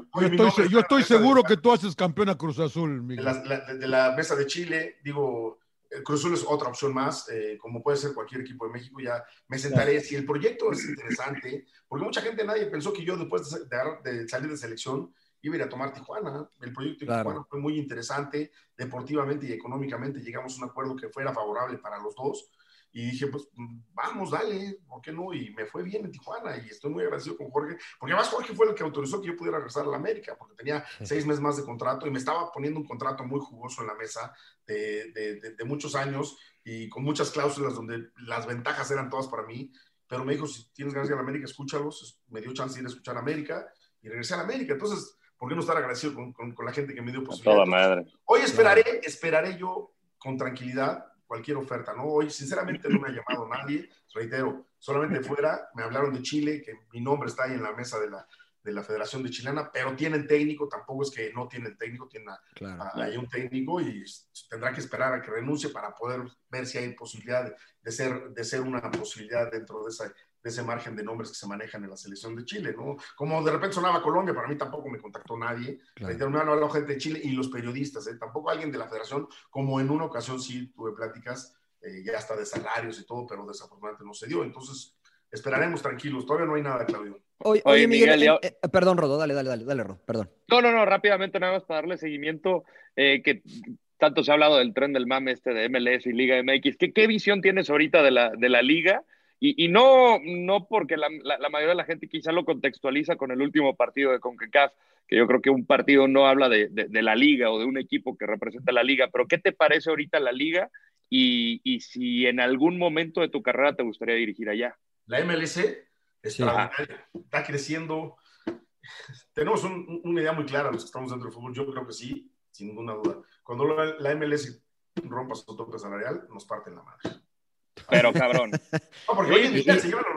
Yo estoy, seguro que tú haces campeón a Cruz Azul, De la, de la mesa de Chile, digo, Cruz Azul es otra opción más, eh, como puede ser cualquier equipo de México, ya me sentaré. Si el proyecto es interesante, porque mucha gente, nadie pensó que yo después de, salir de selección iba a ir a tomar Tijuana. El proyecto de Tijuana fue muy interesante, deportivamente y económicamente llegamos a un acuerdo que fuera favorable para los dos. Y dije, pues vamos, dale, ¿por qué no? Y me fue bien en Tijuana y estoy muy agradecido con Jorge, porque además Jorge fue el que autorizó que yo pudiera regresar a la América, porque tenía seis meses más de contrato y me estaba poniendo un contrato muy jugoso en la mesa de, de, muchos años y con muchas cláusulas donde las ventajas eran todas para mí. Pero me dijo, si tienes ganas de ir a la América, escúchalos. Me dio chance de ir a escuchar a América y regresé a la América. Entonces, ¿por qué no estar agradecido con, con, la gente que me dio posibilidades? Toda madre. Hoy esperaré, esperaré yo con tranquilidad cualquier oferta, ¿no? Hoy, sinceramente, no me ha llamado *laughs* nadie, reitero, solamente fuera, me hablaron de Chile, que mi nombre está ahí en la mesa de la, de la Federación de Chilena, pero tienen técnico, tampoco es que no tienen técnico, tienen ahí un técnico y tendrá que esperar a que renuncie para poder ver si hay posibilidad de, ser, de ser una posibilidad dentro de esa, de ese margen de nombres que se manejan en la selección de Chile, ¿no? Como de repente sonaba Colombia, para mí tampoco me contactó nadie, claro. me han gente de Chile y los periodistas, ¿eh? tampoco alguien de la federación, como en una ocasión sí tuve pláticas, eh, ya hasta de salarios y todo, pero desafortunadamente no se dio, entonces esperaremos tranquilos, todavía no hay nada, Claudio. Oye, Miguel, eh, eh, perdón, Rodo, dale, dale, dale, dale, Rodo, perdón. No, no, no, rápidamente nada más para darle seguimiento, que tanto se ha hablado del tren del mame este de MLS y Liga MX, ¿qué, qué visión tienes ahorita de la, de la liga? Y, no, no porque la, mayoría de la gente quizá lo contextualiza con el último partido de CONCACAF, que yo creo que un partido no habla de, la liga o de un equipo que representa la liga, pero ¿qué te parece ahorita la liga y, si en algún momento de tu carrera te gustaría dirigir allá? La MLC está, creciendo. Tenemos una idea muy clara los que estamos dentro del fútbol, yo creo que sí, sin ninguna duda. Cuando la, la MLS rompa su tope salarial, nos parten la madre. Pero cabrón. *laughs*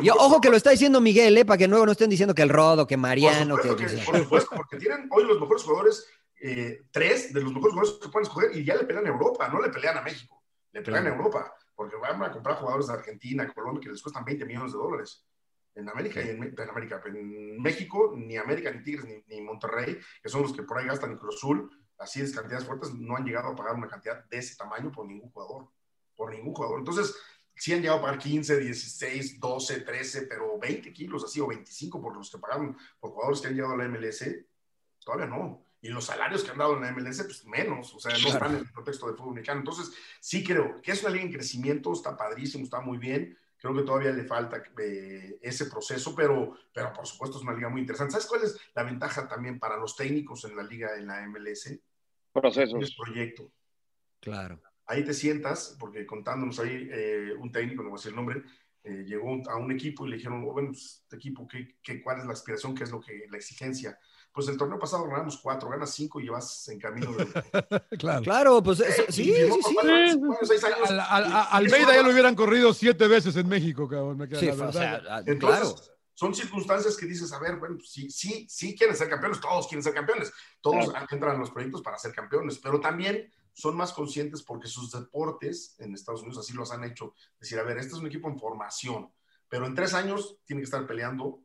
No, ojo que lo está diciendo Miguel, ¿eh? para que luego no estén diciendo que el Rodo, que Mariano. Por supuesto, que, por supuesto porque tienen hoy los mejores jugadores, eh, tres de los mejores jugadores que pueden escoger y ya le pelean a Europa, no le pelean a México, le pelean a Europa, porque van a comprar jugadores de Argentina, Colombia, que les cuestan 20 millones de dólares. En América y en, América, en México, ni América, ni Tigres, ni, Monterrey, que son los que por ahí gastan Cruz Azul, así de cantidades fuertes, no han llegado a pagar una cantidad de ese tamaño por ningún jugador. Por ningún jugador. Entonces, sí han llegado a pagar 15, 16, 12, 13, pero 20 kilos así o 25 por los que pagaron por jugadores que han llegado a la MLS, todavía no. Y los salarios que han dado en la MLS, pues menos, o sea, no están en el contexto del fútbol mexicano. Entonces, sí creo que es una liga en crecimiento, está padrísimo, está muy bien. Creo que todavía le falta eh, ese proceso, pero, pero por supuesto es una liga muy interesante. ¿Sabes cuál es la ventaja también para los técnicos en la liga, en la MLS? Procesos. Es proyecto. Claro ahí te sientas, porque contándonos ahí eh, un técnico, no voy a decir el nombre, eh, llegó a un equipo y le dijeron, oh, bueno, pues, este equipo, ¿qué, qué, cuál es la aspiración? ¿Qué es lo que, la exigencia? Pues el torneo pasado ganamos cuatro, ganas cinco y vas en camino de... *laughs* claro. claro, pues sí, sí, sí. Almeida ya lo hubieran corrido siete veces en México, cabrón. Me queda la verdad. Ah, Entonces, claro. son circunstancias que dices, a ver, bueno, pues, sí, sí, sí quieren ser campeones, todos quieren ser campeones, todos entran en los proyectos para ser campeones, pero también son más conscientes porque sus deportes en Estados Unidos así los han hecho. Decir, a ver, este es un equipo en formación, pero en tres años tiene que estar peleando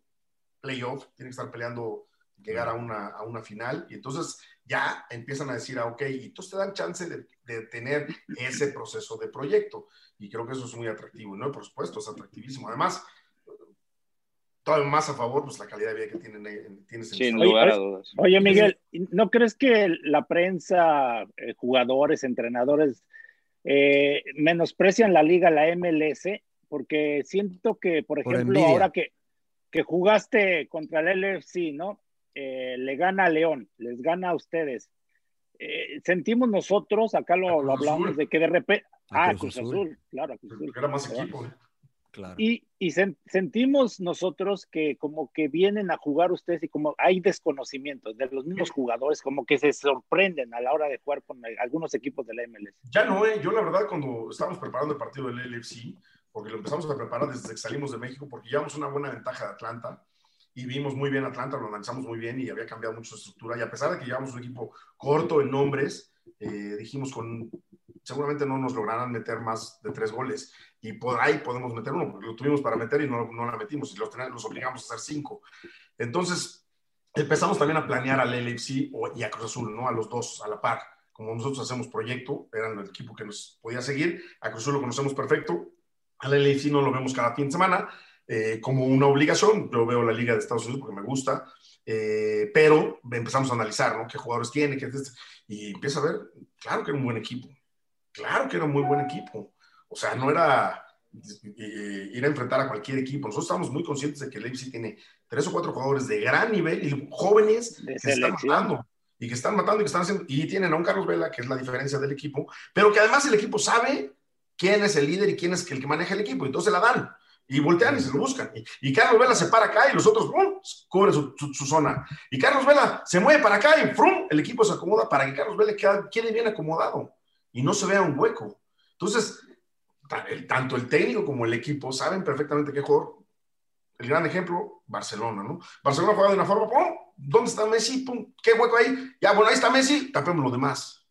playoff, tiene que estar peleando llegar a una, a una final y entonces ya empiezan a decir, ah, ok, y entonces te dan chance de, de, tener ese proceso de proyecto y creo que eso es muy atractivo, ¿no? Por supuesto, es atractivísimo. Además, todavía más a favor, pues la calidad de vida que tienen, eh, tienes Sin lugar a dudas. Oye, Miguel, ¿no crees que la prensa, eh, jugadores, entrenadores, eh, menosprecian la liga, la MLS? Porque siento que, por ejemplo, ahora que, que jugaste contra el LFC, ¿no? le gana a León, les gana a ustedes. sentimos nosotros, acá lo, hablamos, de que de repente... Ah, Cruz, Azul. claro, Cruz Azul. Era más equipo. Y, y sentimos nosotros que como que vienen a jugar ustedes y como hay desconocimiento de los mismos jugadores, como que se sorprenden a la hora de jugar con algunos equipos de la MLS. Ya no, ¿eh? yo la verdad cuando estábamos preparando el partido del LFC, porque lo empezamos a preparar desde que salimos de México, porque llevamos una buena ventaja de Atlanta y vimos muy bien Atlanta, lo analizamos muy bien y había cambiado mucho su estructura. Y a pesar de que llevamos un equipo corto en nombres, eh, dijimos con seguramente no nos lograrán meter más de tres goles y por ahí podemos meter uno, porque lo tuvimos para meter y no, no la metimos y los, los obligamos a hacer cinco. Entonces empezamos también a planear al LFC y a Cruz Azul, ¿no? A los dos a la par. Como nosotros hacemos proyecto, eran el equipo que nos podía seguir, a Cruz Azul lo conocemos perfecto, al LFC no lo vemos cada fin de semana, eh, como una obligación. Yo veo la Liga de Estados Unidos porque me gusta, eh, pero empezamos a analizar, ¿no? ¿Qué jugadores tiene? Qué y empieza a ver, claro que era un buen equipo, claro que era un muy buen equipo. O sea, no era eh, ir a enfrentar a cualquier equipo. Nosotros estamos muy conscientes de que Leipzig tiene tres o cuatro jugadores de gran nivel y jóvenes que están matando y que están matando y que están haciendo, y tienen a un Carlos Vela, que es la diferencia del equipo, pero que además el equipo sabe quién es el líder y quién es el que maneja el equipo, entonces la dan y voltean y se lo buscan. Y, Carlos Vela se para acá y los otros cubren su, zona. Y Carlos Vela se mueve para acá y el equipo se acomoda para que Carlos Vela quede, bien acomodado y no se vea un hueco. Entonces, tanto el técnico como el equipo saben perfectamente qué jugador. El gran ejemplo, Barcelona, ¿no? Barcelona juega de una forma. ¿Dónde está Messi? ¡Pum! ¿Qué hueco ahí? Ya, bueno, ahí está Messi, tapemos lo demás.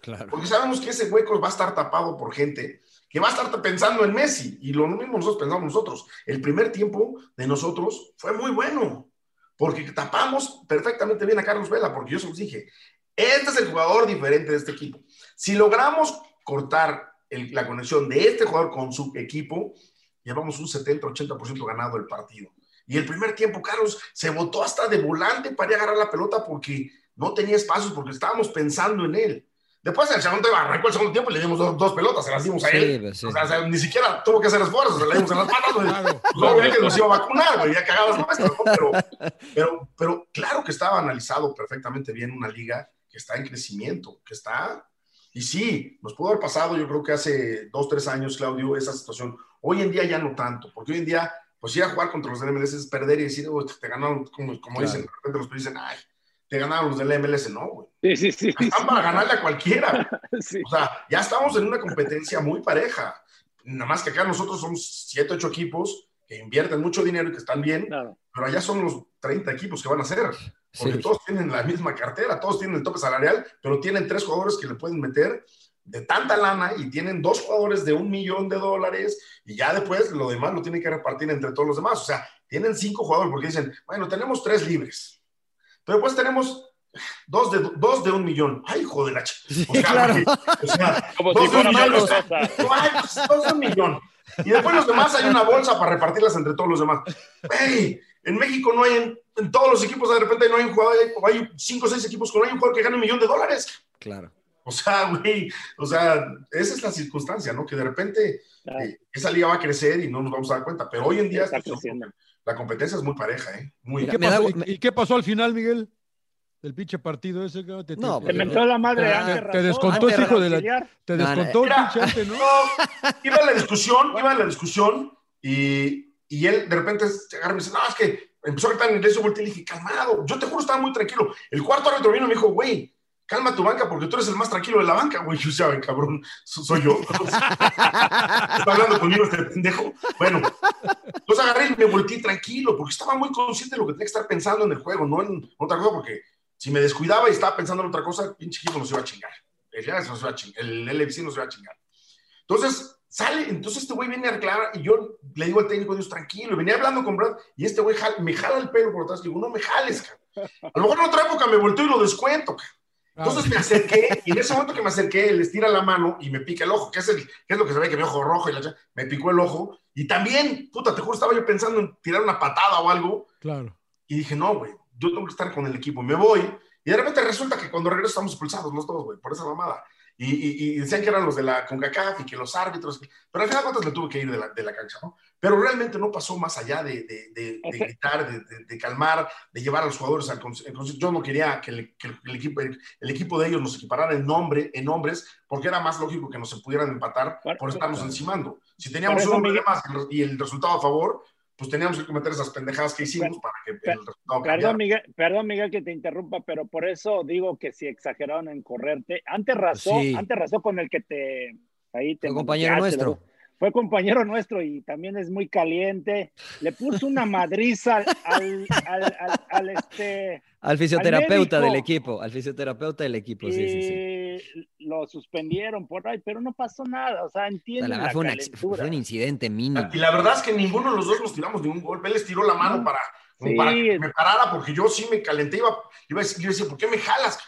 Claro. Porque sabemos que ese hueco va a estar tapado por gente que va a estar pensando en Messi. Y lo mismo nosotros pensamos nosotros. El primer tiempo de nosotros fue muy bueno, porque tapamos perfectamente bien a Carlos Vela, porque yo se los dije, este es el jugador diferente de este equipo. Si logramos cortar la conexión de este jugador con su equipo, llevamos un 70-80% ganado el partido. Y el primer tiempo, Carlos se botó hasta de volante para ir a agarrar la pelota porque no tenía espacios, porque estábamos pensando en él. Después el segundo arrancó el segundo tiempo y le dimos dos, pelotas, se las dimos a él. Pues, o, sea, ni siquiera tuvo que hacer esfuerzos, se las dimos en las manos. Claro. *laughs* Pues, obviamente nos iba a vacunar, güey, ya cagadas nuestras, pero, pero, pero claro que estaba analizado perfectamente bien una liga que está en crecimiento, que está... Y sí, nos pudo haber pasado, yo creo que hace dos, tres años, Claudio, esa situación. Hoy en día ya no tanto, porque hoy en día, pues ir a jugar contra los MLS es perder y decir, te ganaron, como, como dicen, de repente los dicen, ay, te ganaron los del MLS, no, güey. Sí, sí, sí. Están para ganarle a cualquiera. *laughs* O sea, ya estamos en una competencia muy pareja. Nada más que acá nosotros somos siete, ocho equipos que invierten mucho dinero y que están bien, pero allá son los 30 equipos que van a ser. Porque todos tienen la misma cartera, todos tienen el tope salarial, pero tienen tres jugadores que le pueden meter de tanta lana y tienen dos jugadores de un millón de dólares y ya después lo demás lo tienen que repartir entre todos los demás. O sea, tienen cinco jugadores porque dicen, bueno, tenemos tres libres pero después tenemos dos de, dos de un millón. ¡Ay, hijo de la o sea, claro. o sea, Como dos, si de un millón, pues, dos de un millón. Y después los demás hay una bolsa para repartirlas entre todos los demás. Hey, en México no hay, en, todos los equipos de repente no hay un jugador, hay cinco o seis equipos con no hay un jugador que gane un millón de dólares. Claro. O sea, güey, o sea, esa es la circunstancia, ¿no? Que de repente eh, esa liga va a crecer y no nos vamos a dar cuenta. Pero hoy en día, está creciendo la competencia es muy pareja, ¿eh? Muy... ¿Y, qué pasó, ¿Y, qué pasó, al final, Miguel? Del pinche partido ese. Te, no, te, mentó la madre. Ah, te descontó ese hijo de la. Te descontó el pinche antes, ¿no? Iba en la discusión, iba en la discusión y, y él de repente se agarra y me dice, no, es que empezó a gritar en inglés, yo volteé y le dije, calmado. Yo te juro, estaba muy tranquilo. El cuarto árbitro vino y me dijo, güey, calma tu banca porque tú eres el más tranquilo de la banca, güey. *laughs* Yo sabes, cabrón, soy yo. *laughs* Está hablando conmigo este pendejo. Bueno, entonces agarré y me volteé tranquilo porque estaba muy consciente de lo que tenía que estar pensando en el juego, no en otra cosa, porque si me descuidaba y estaba pensando en otra cosa, el pinche equipo nos iba a chingar. El nos iba a chingar, el LFC nos iba a chingar. Entonces, sale, entonces este güey viene a reclamar y yo le digo al técnico, Dios, tranquilo, venía hablando con Brad y este güey me jala el pelo por atrás, y digo, no me jales, cara. A lo mejor en otra época me volteo y lo descuento, cara. Entonces me acerqué y en ese momento que me acerqué, él estira la mano y me pica el ojo, que es, el, que es lo que se ve que mi ojo rojo y la, me picó el ojo. Y también, puta, te juro, estaba yo pensando en tirar una patada o algo. Claro. Y dije, no, güey, yo tengo que estar con el equipo. Me voy y de repente resulta que cuando regreso estamos expulsados los dos, güey, por esa mamada. y, decían que eran los de la CONCACAF y que los árbitros, pero al final cuántas me tuve que ir de la, de la cancha, ¿no? Pero realmente no pasó más allá de, de, de, de gritar, de, calmar, de llevar a los jugadores al Yo no quería que, el, que el, equipo, el, equipo de ellos nos equiparara en nombre, en nombres, porque era más lógico que nos se pudieran empatar por estarnos encimando. Si teníamos un hombre más y el resultado a favor, pues teníamos que cometer esas pendejadas que hicimos para que el resultado perdón Miguel, perdón, Miguel, que te interrumpa, pero por eso digo que si exageraron en correrte. Antes razó, antes razó con el que te... Ahí te compañero nuestro. Fue compañero nuestro y también es muy caliente. Le puso una madriza al, al, al, este... Al fisioterapeuta del equipo, al fisioterapeuta del equipo, sí, sí, sí. Lo suspendieron por ahí, pero no pasó nada, o sea, entiendo. la, fue, un accidente mínimo. Y la verdad es que ninguno de los dos nos tiramos de un golpe. Él les tiró la mano para, para que me parara, porque yo sí me calenté, iba, iba a decir, ¿por qué me jalas?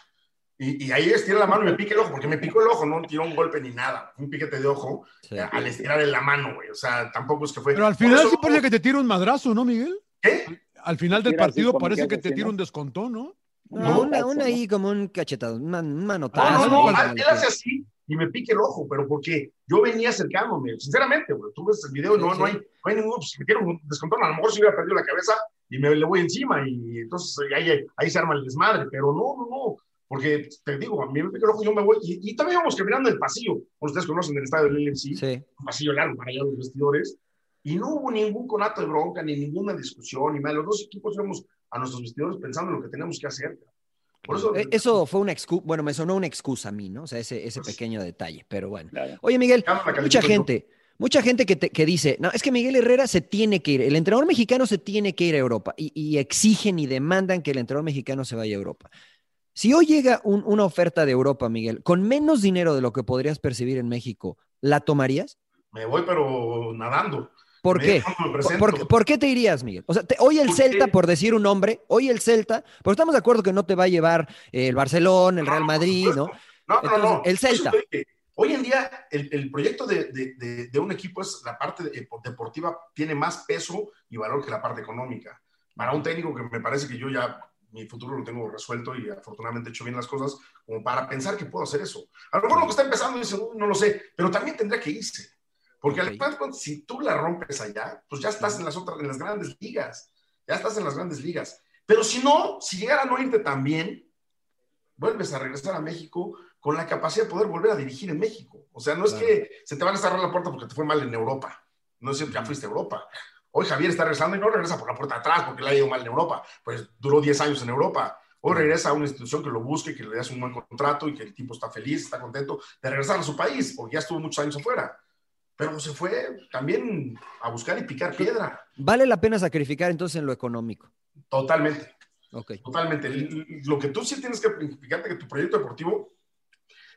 Y, ahí estira la mano y me pique el ojo, porque me picó el ojo, no tiró un golpe ni nada, un piquete de ojo al estirar la mano, güey. O sea, tampoco es que fue. Pero al final sí parece que te tira un madrazo, ¿no, Miguel? ¿Qué? Al final del partido parece que te tira un descontón, ¿no? No, una, ahí como un cachetado, un manotazo. No, no, no, él hace así y me pique el ojo, pero porque yo venía acercándome, sinceramente, güey, tú ves el video, no, no, hay, no hay ningún, si me un descontón, a lo mejor si hubiera perdido la cabeza y me le voy encima y entonces ahí, ahí se arma el desmadre, pero no, no, no, porque te digo, a mí me pica el ojo, yo me voy, y, y también íbamos caminando el pasillo, ustedes conocen el estadio del LMC, sí. un pasillo largo para allá los vestidores, y no hubo ningún conato de bronca, ni ninguna discusión, ni más, los dos equipos íbamos a nuestros vestidores pensando en lo que teníamos que hacer. Por eso, eh, eso fue una excusa, bueno, me sonó una excusa a mí, ¿no? O sea, ese, ese pues pequeño detalle, pero bueno. Oye, Miguel, mucha gente, mucha gente que, que, dice, no, es que Miguel Herrera se tiene que ir, el entrenador mexicano se tiene que ir a Europa y, y exigen y demandan que el entrenador mexicano se vaya a Europa. Si hoy llega una oferta de Europa, Miguel, con menos dinero de lo que podrías percibir en México, ¿la tomarías? Me voy, pero nadando. ¿Por qué? ¿Por, qué te irías, Miguel? O sea, hoy el Celta, por decir un nombre, hoy el Celta, porque estamos de acuerdo que no te va a llevar el Barcelona, el Real Madrid, ¿no? No, no, no. El Celta. Hoy en día, el, proyecto de, un equipo es la parte deportiva, tiene más peso y valor que la parte económica. Para un técnico que me parece que yo ya mi futuro lo tengo resuelto y afortunadamente he hecho bien las cosas como para pensar que puedo hacer eso. A lo mejor lo que está empezando dice, no lo sé, pero también tendría que irse. Porque al final, si tú la rompes allá, pues ya estás en las otras, en las grandes ligas. Ya estás en las grandes ligas. Pero si no, si llegara a no irte también, vuelves a regresar a México con la capacidad de poder volver a dirigir en México. O sea, no es que se te van a cerrar la puerta porque te fue mal en Europa. No es que ya fuiste a Europa. Hoy Javier está regresando y no regresa por la puerta de atrás porque le ha ido mal en Europa. Pues duró 10 años en Europa. Hoy regresa a una institución que lo busque, que le des un buen contrato y que el tipo está feliz, está contento de regresar a su país porque ya estuvo muchos años afuera. Pero se fue también a buscar y picar piedra. ¿Vale la pena sacrificar entonces en lo económico? Totalmente. Okay. Totalmente. Lo que tú sí tienes que fijarte que tu proyecto deportivo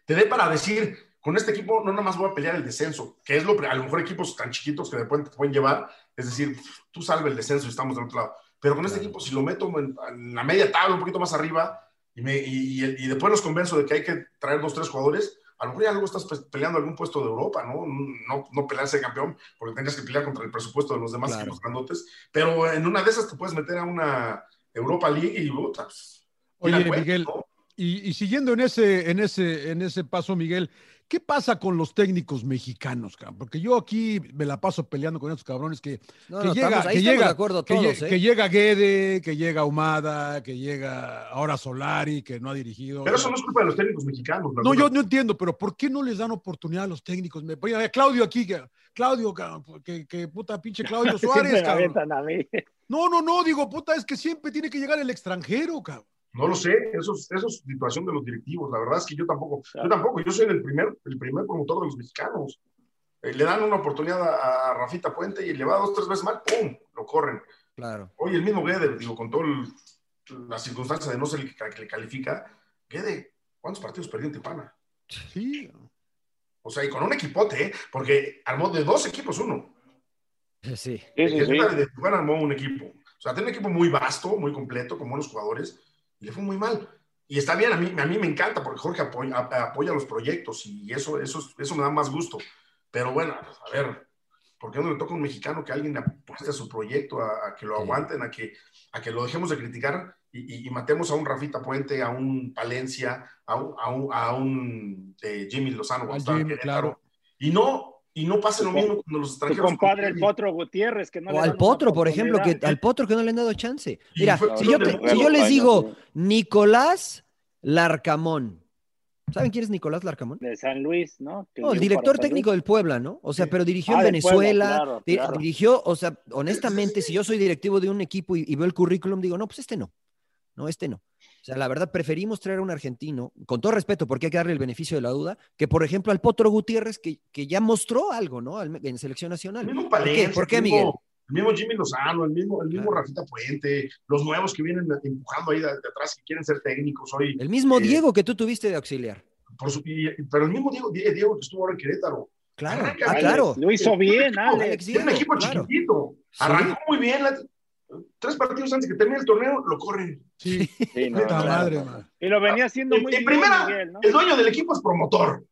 te dé para decir, con este equipo no nada más voy a pelear el descenso, que es lo a lo mejor equipos tan chiquitos que después te pueden llevar, es decir, tú salve el descenso y estamos del otro lado. Pero con este equipo, si lo meto en, la media tabla, un poquito más arriba, y, me, y, y, después los convenzo de que hay que traer dos, tres jugadores, a lo mejor ya luego estás peleando algún puesto de Europa, ¿no? No, no pelearse campeón, porque tendrías que pelear contra el presupuesto de los demás equipos grandotes, pero en una de esas te puedes meter a una Europa League y botas. Pues, Oye, Miguel, y, y, siguiendo en ese, en, ese, en ese paso, Miguel, ¿Qué pasa con los técnicos mexicanos, cabrón? Porque yo aquí me la paso peleando con estos cabrones que, que llega, que llega, ¿eh? que, llega Guede, que llega Humada, que llega ahora Solari, que no ha dirigido. Pero eso no es culpa de los técnicos mexicanos. No, yo no entiendo, pero ¿por qué no les dan oportunidad a los técnicos? Me a Claudio aquí, Claudio, que, que, puta pinche Claudio *laughs* Suárez, cabrón. No, no, no, digo, puta, es que siempre tiene que llegar el extranjero, cabrón. No lo sé, eso es, eso es situación de los directivos. La verdad es que yo tampoco, yo tampoco, yo soy el primer, el primer promotor de los mexicanos. Eh, le dan una oportunidad a, Rafita Puente y le va dos, tres veces mal, ¡pum! Lo corren. Claro. Oye, el mismo Guede, digo, con toda la circunstancia de no ser el que, le califica, Guede, ¿cuántos partidos perdió en Tijuana? Sí. O sea, y con un equipote, ¿eh? Porque armó de dos equipos uno. Sí. sí, sí, De Tijuana armó un equipo. O sea, tiene un equipo muy vasto, muy completo, con buenos jugadores y le fue muy mal. Y está bien, a mí, a mí me encanta porque Jorge apoya, apoya los proyectos y eso, eso, eso me da más gusto. Pero bueno, a ver, ¿por qué no le toca a un mexicano que alguien apueste a su proyecto, a, que lo aguanten, a que, a que lo dejemos de criticar y, matemos a un Rafita Puente, a un Palencia, a un, a un, a un eh, Jimmy Lozano? claro. Y no, y no pasa lo mismo con los extranjeros. Tu compadre, el Potro Gutiérrez, que no O al Potro, por ejemplo, que al Potro que no le han dado chance. Mira, si yo, si yo les digo Nicolás Larcamón, ¿Saben quién es Nicolás Larcamón? De San Luis, ¿no? no, el director técnico del Puebla, ¿no? O sea, pero dirigió en ah, Venezuela, dirigió, o sea, honestamente, si yo soy directivo de un equipo y, veo el currículum, digo, no, pues este no, no, este no. O sea, la verdad, preferimos traer a un argentino, con todo respeto, porque hay que darle el beneficio de la duda, que por ejemplo al Potro Gutiérrez, que, que ya mostró algo, ¿no? En selección nacional. El mismo Palencia, ¿Por qué, Miguel? El mismo Jimmy Lozano, el mismo, el mismo Rafita Puente, los nuevos que vienen empujando ahí de, atrás, que quieren ser técnicos hoy. El mismo eh, Diego que tú tuviste de auxiliar pero el mismo Diego, Diego que estuvo ahora en Querétaro. Claro, ah, claro. Lo hizo bien, Alex. un equipo chiquitito. Arrancó muy bien. Tres partidos antes que termine el torneo, lo corren. Sí, sí *laughs* madre, Y lo venía haciendo muy bien. En primera, el dueño del equipo es promotor.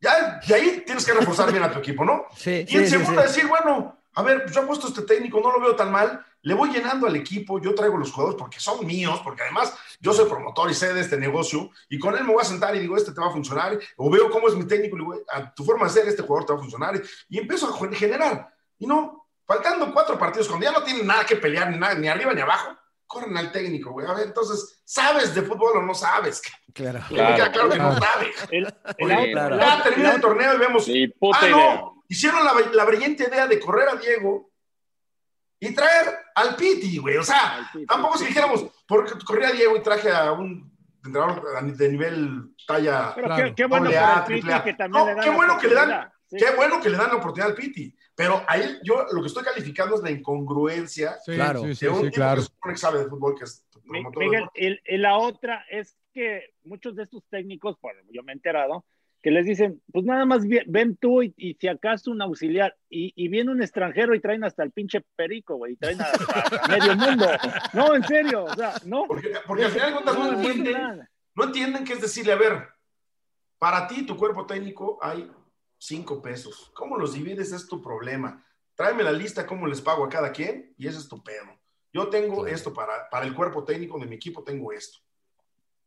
Ya de ahí tienes que reforzar bien a tu equipo, ¿no? Sí. Y en segunda, decir, bueno, a ver, yo he puesto este técnico, no lo veo tan mal, le voy llenando al equipo, yo traigo los jugadores porque son míos, porque además yo soy promotor y sé de este negocio, y con él me voy a sentar y digo, este te va a funcionar, o veo cómo es mi técnico, y digo, a tu forma de ser, este jugador te va a funcionar, y empiezo a generar. Y no, faltando cuatro partidos, cuando ya no tienen nada que pelear, ni, nada, ni arriba ni abajo, corren al técnico, güey. A ver, entonces, ¿sabes de fútbol o no sabes? Claro. Claro, claro que no sabes. Ya termina el torneo y vemos. ah, no, hicieron la, la brillante idea de correr a Diego y traer al Piti, güey. O sea, tampoco si dijéramos, porque corría Diego y traje a un entrenador de nivel talla. Pero qué, bueno a, que también qué bueno que le dan. Qué bueno que le dan la oportunidad al Piti, pero ahí yo lo que estoy calificando es la incongruencia claro, de un tipo que supone que sabe de fútbol, que es Miguel, y la otra es que muchos de estos técnicos, bueno, yo me he enterado, que les dicen, pues nada más ven tú y, si acaso un auxiliar, y, viene un extranjero y traen hasta el pinche perico, güey, y traen a, *laughs* medio mundo. No, en serio, o sea, no. Porque, al final de cuentas no, entienden, no entienden que es decirle, a ver, para ti, tu cuerpo técnico, hay cinco pesos. ¿Cómo los divides? Es tu problema. Tráeme la lista, cómo les pago a cada quien, y ese es tu pedo. Yo tengo esto para, para el cuerpo técnico de mi equipo, tengo esto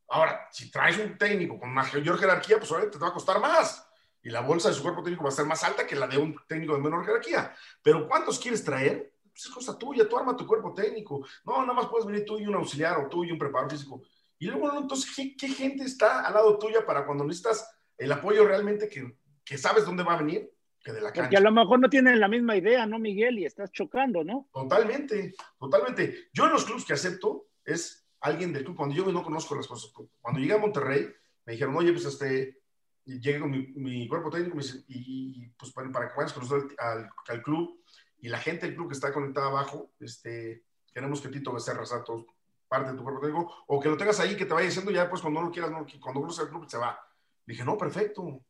Ahora, si traes un técnico con mayor jerarquía, pues obviamente te va a costar más. Y la bolsa de su cuerpo técnico va a ser más alta que la de un técnico de menor jerarquía. Pero ¿cuántos quieres traer? Pues es cosa tuya, tú arma tu cuerpo técnico. No, nada más puedes venir tú y un auxiliar o tú y un preparador físico. Y luego, entonces, ¿qué, gente está al lado tuya para cuando necesitas el apoyo realmente que, que sabes dónde va a venir? Que de la cancha. Porque a lo mejor no tienen la misma idea, ¿no, Miguel? Y estás chocando, ¿no? Totalmente, totalmente. Yo en los clubes que acepto es alguien del club, cuando yo no conozco las cosas, cuando llegué a Monterrey, me dijeron, oye, pues este, llegué con mi, cuerpo técnico y, pues para, para que vayas a conocer al, al, club y la gente del club que está conectada abajo, este, queremos que Tito Becerra sea todo, parte de tu cuerpo técnico, o que lo tengas ahí, que te vaya diciendo ya, pues cuando no lo quieras, no, cuando conoces al club se va. dije, no, perfecto,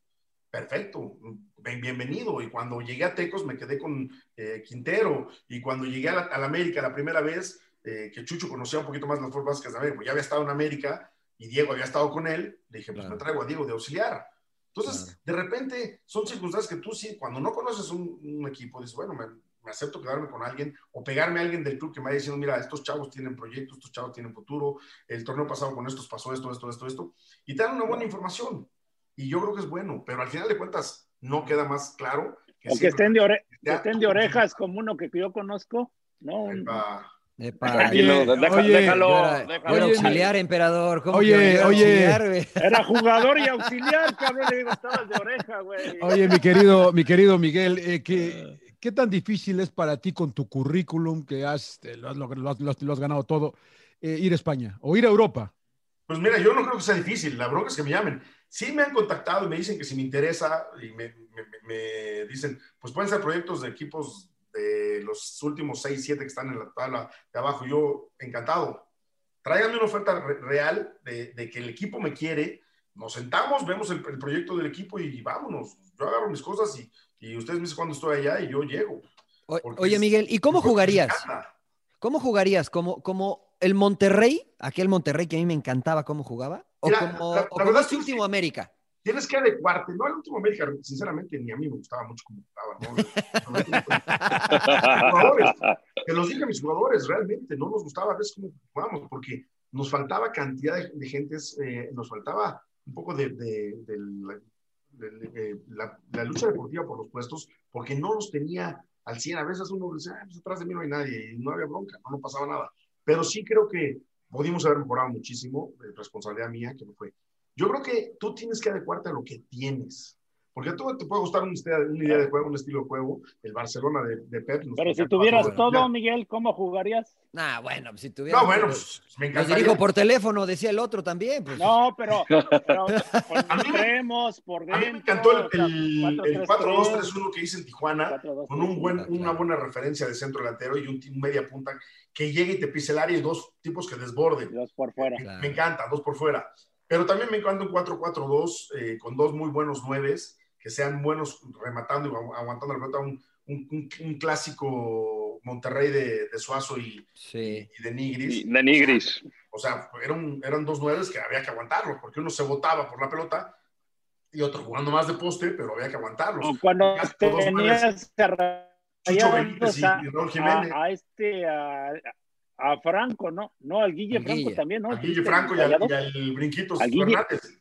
perfecto, bienvenido. Y cuando llegué a Tecos me quedé con eh, Quintero, y cuando llegué a la, a la América la primera vez, eh, que Chucho conocía un poquito más las fuerzas básicas de América, pues ya había estado en América y Diego había estado con él, le dije, pues me traigo a Diego de auxiliar. Entonces, de repente, son circunstancias que tú sí, cuando no conoces un, equipo, dices, bueno, me, acepto quedarme con alguien o pegarme a alguien del club que me haya diciendo, mira, estos chavos tienen proyectos, estos chavos tienen futuro, el torneo pasado con estos pasó esto, esto, esto, esto, y te dan una buena información. Y yo creo que es bueno, pero al final de cuentas no queda más claro. Que o que estén, de, estén de orejas como uno que yo conozco, ¿no? Tranquilo, déjalo, déjalo, auxiliar, emperador. oye, oye. Era jugador y *laughs* auxiliar, cabrón. Le digo, estabas de oreja, güey. Oye, mi querido, mi querido Miguel, eh, ¿qué, ¿qué, tan difícil es para ti con tu currículum, que has, lo, has, ganado todo, eh, ir a España o ir a Europa? Pues mira, yo no creo que sea difícil. La bronca es que me llamen. Sí me han contactado y me dicen que si me interesa y me, me dicen, pues pueden ser proyectos de equipos de los últimos 6, 7 que están en la tabla de abajo. Yo, encantado. Tráiganme una oferta real de, que el equipo me quiere. Nos sentamos, vemos el, proyecto del equipo y vámonos. Yo agarro mis cosas y, y ustedes me dicen cuándo estoy allá y yo llego. oye, Miguel, ¿y cómo jugarías? ¿Cómo jugarías? ¿Como, como el Monterrey, aquel Monterrey que a mí me encantaba cómo jugaba? ¿O como, o como este último América? tienes que adecuarte, no al último América, sinceramente ni a mí me gustaba mucho como jugaba, ¿no? *laughs* te los dije a mis jugadores, realmente no nos gustaba a veces cómo jugábamos, porque nos faltaba cantidad de, de gentes, eh, nos faltaba un poco de, de, de la, la, lucha deportiva por los puestos, porque no los tenía al 100. A veces uno dice, ah, pues atrás de mí no hay nadie, y no había bronca, no, no pasaba nada. Pero sí creo que pudimos haber mejorado muchísimo, eh, responsabilidad mía, que no fue. Yo creo que tú tienes que adecuarte a lo que tienes. Porque tú te puede gustar una idea, una idea de juego, un estilo de juego, el Barcelona de, de Pep. Pero si tuvieras todo, Miguel, ¿cómo jugarías? Nah, bueno, si tuvieras. No, bueno, pues, me encantaría. Los dirijo por teléfono, decía el otro también. Pues. No, pero, *laughs* pero pues, a mí, creemos por dentro. A mí me encantó el, el, el 4-2-3-1 que hice en Tijuana, con un buen, una buena referencia de centro delantero y un, un, media punta que llegue y te pise el área y dos tipos que desborden. Dos por fuera. Me, claro. me encanta, dos por fuera. Pero también me encanta un 4-4-2 eh, con dos muy buenos nueves que sean buenos rematando y aguantando la pelota, un, un, un, clásico Monterrey de, de Suazo y, sí. y, de Nigris. De Nigris. O sea, eran, eran dos nueves que había que aguantarlos, porque uno se botaba por la pelota y otro jugando más de poste, pero había que aguantarlos. O cuando tenías Chucho Benítez y, a, y Raúl Jiménez. A, a este, a, a, Franco, ¿no? No, al Guille Al Franco Guille. también, ¿no? A Guille Franco y al, y al Brinquitos Al Guille. Fernández.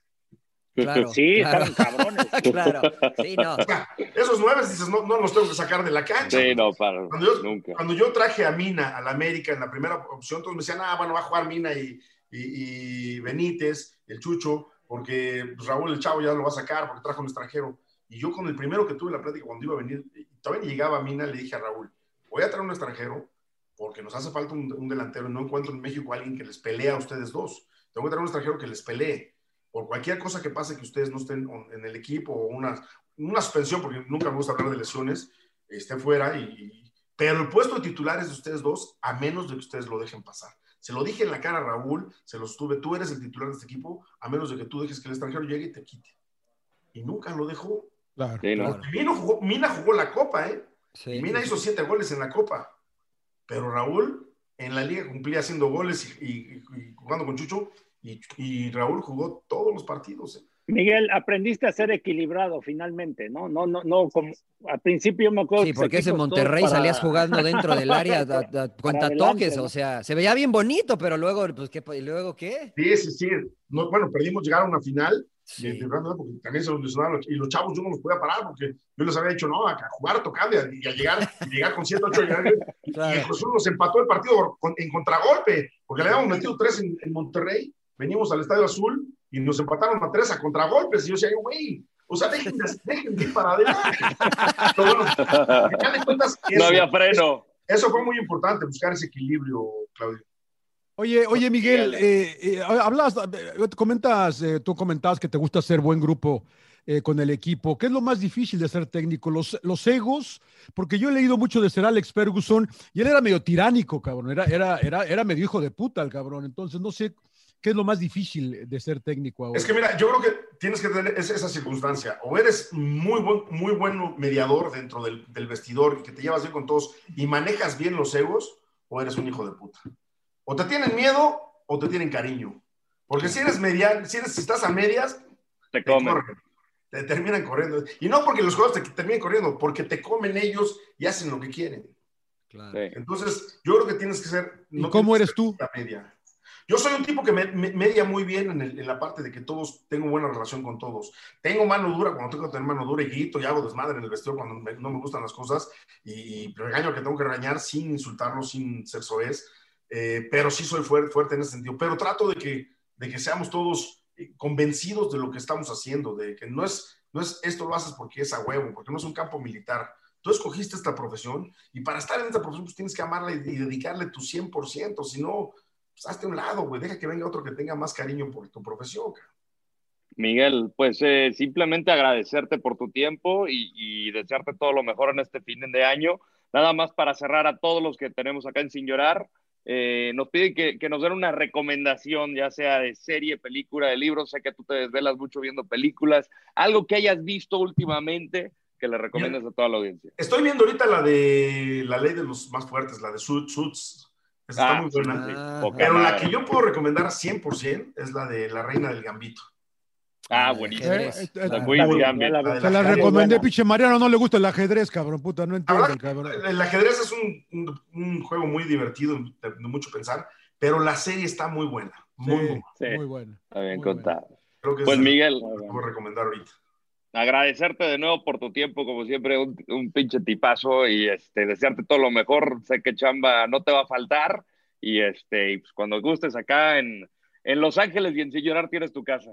Claro, sí, claro. estaban cabrones. *laughs* claro, sí, no. O sea, esos nueve dices, no, no los tengo que sacar de la cancha. Sí, no, para, Cuando yo, nunca. cuando yo traje a Mina al América en la primera opción, todos me decían, ah, bueno, va a jugar Mina y, y, y Benítez, el Chucho, porque pues, Raúl el Chavo ya lo va a sacar porque trajo un extranjero. Y yo con el primero que tuve la plática cuando iba a venir, todavía llegaba a Mina, le dije a Raúl, voy a traer un extranjero porque nos hace falta un, un delantero. No encuentro en México alguien que les pelee a ustedes dos. Tengo que traer un extranjero que les pelee por cualquier cosa que pase que ustedes no estén en el equipo o una, suspensión, porque nunca me gusta hablar de lesiones, esté fuera. Y, pero el puesto de titulares de ustedes dos, a menos de que ustedes lo dejen pasar. Se lo dije en la cara a Raúl, se los tuve, tú eres el titular de este equipo, a menos de que tú dejes que el extranjero llegue y te quite. Y nunca lo dejó. Claro. Sí, no. Porque Mina, jugó, Mina jugó la Copa, ¿eh? Sí, Y Mina sí. hizo siete goles en la Copa. Pero Raúl en la liga cumplía haciendo goles y, y- y jugando con Chucho. Y, y Raúl jugó todos los partidos. ¿eh? Miguel, aprendiste a ser equilibrado finalmente, ¿no? No, no, no, como al principio me acuerdo. Sí, que porque ese Monterrey para- salías jugando dentro del área *laughs* da, da, cuenta adelante, toques, ¿no? o sea, se veía bien bonito, pero luego, pues, ¿qué, ¿y luego qué? Sí, sí, sí. No, bueno, perdimos llegar a una final. Sí. porque también se los lesionaron. Y los chavos yo no los podía parar porque yo les había dicho, no, a jugar, tocando y a, y a llegar, y llegar con 7, 8 *laughs* y, Claro. y el Cruz nos empató el partido en contragolpe, porque le habíamos metido tres en, en Monterrey. Venimos al Estadio Azul y nos empataron a tres a contragolpes. Y yo decía, güey, o sea, dejen de, dejen de ir para adelante. *laughs* Pero bueno, de cuentas, No había freno. Eso fue muy importante, buscar ese equilibrio, Claudio. Oye, oye, Miguel, eh, eh, hablas, eh, comentas, eh, tú comentabas que te gusta hacer buen grupo eh, con el equipo. ¿Qué es lo más difícil de ser técnico? Los, los egos, porque yo he leído mucho de Sir Alex Ferguson y él era medio tiránico, cabrón. Era, era, era, era medio hijo de puta el cabrón. Entonces, no sé qué es lo más difícil de ser técnico ahora. Es que mira, yo creo que tienes que tener esa, esa circunstancia. O eres muy buen, muy buen mediador dentro del, del vestidor y que te llevas bien con todos y manejas bien los egos, o eres un hijo de puta. O te tienen miedo o te tienen cariño. Porque si eres media, si, eres, si estás a medias, Te te comen. corren. Te terminan corriendo. Y no porque los jugadores te terminen corriendo, porque te comen ellos y hacen lo que quieren. Claro. Sí. Entonces, yo creo que tienes que ser. ¿Y cómo eres tú? ser Media. Yo soy un tipo que me, me- media muy bien en, el- en la parte de que todos tengo buena relación con todos. Tengo mano dura cuando tengo que tener mano dura y grito y hago desmadre en el vestidor cuando me- no me gustan las cosas y, y regaño que tengo que regañar sin insultarlo, sin ser soez. Eh, pero sí soy fuerte, fuerte en ese sentido. Pero trato de que, de que seamos todos eh, convencidos de lo que estamos haciendo, de que no es, no es esto lo haces porque es a huevo, porque no es un campo militar. Tú escogiste esta profesión y para estar en esta profesión pues tienes que amarla y, y dedicarle tu 100%, si no, pues hazte un lado, güey, deja que venga otro que tenga más cariño por tu profesión. cara. Miguel, pues eh, simplemente agradecerte por tu tiempo y, y desearte todo lo mejor en este fin de año. Nada más para cerrar a todos los que tenemos acá en Sin Llorar, eh, nos piden que, que nos den una recomendación, ya sea de serie, película, de libro. Sé que tú te desvelas mucho viendo películas. Algo que hayas visto últimamente que le recomiendas a toda la audiencia. Estoy viendo ahorita la de la ley de los más fuertes, la de Suits, Suits. Esa está Ah, muy buena. sí, Ah, Pero la que yo puedo recomendar 100% es la de La Reina del Gambito. Ah, El buenísimo. Eh, eh, Ah, Queen's la Gambit. Se la recomendé, buena. pinche Mariano, no le gusta el ajedrez, cabrón, puta, no Ahora, el cabrón. el ajedrez es un, un- un juego muy divertido, de, de mucho pensar, pero la serie está muy buena. Muy, Sí, muy buena. Sí. muy bueno. Está bien que Pues es el Miguel, bueno. puedo recomendar ahorita. agradecerte de nuevo por tu tiempo, como siempre, un, un pinche tipazo y este, desearte todo lo mejor. Sé que chamba no te va a faltar y este, y pues cuando gustes acá en, en Los Ángeles y en Sin Llorar tienes tu casa.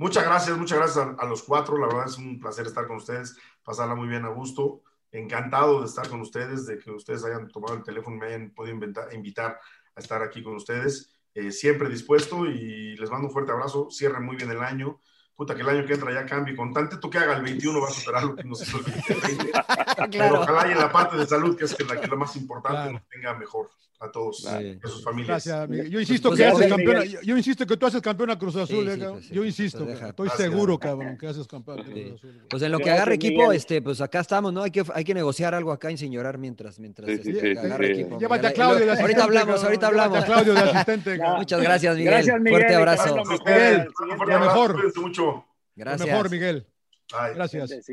Muchas gracias, muchas gracias a, los cuatro. La verdad es un placer estar con ustedes, pasarla muy bien a gusto. Encantado de estar con ustedes, de que ustedes hayan tomado el teléfono me hayan podido invitar a estar aquí con ustedes. Eh, siempre dispuesto y les mando un fuerte abrazo. Cierren muy bien el año. Puta, que el año que entra ya cambie. Con tanto que haga el 21 va a superar lo que nos hizo el 2020. *laughs* Pero ojalá y en la parte de salud, que es que la, que es la más importante, Claro. nos tenga mejor a todos Sí. a sus familias. Gracias, Miguel. Yo insisto Pues que haces campeona. Yo, yo insisto que tú haces campeón a Cruz Azul, Sí, eh, sí, cabrón. pues sí, Yo insisto. Estoy Gracias. seguro, cabrón, que haces campeón a. Cruz Azul. Pues en lo que Gracias, agarre equipo, Miguel. este, pues acá estamos, ¿no? Hay que, hay que negociar algo acá en sin llorar mientras, mientras Sí, sí, este, sí, agarre sí. equipo. Llévate a. Claudio de Ahorita asistente, hablamos, ahorita Llévate hablamos. a Claudio de asistente, *laughs* cabrón. Muchas gracias, Miguel. Gracias, Miguel. Fuerte abrazo. lo mejor Miguel, Lo mucho. Gracias. Lo mejor, Miguel. Gracias.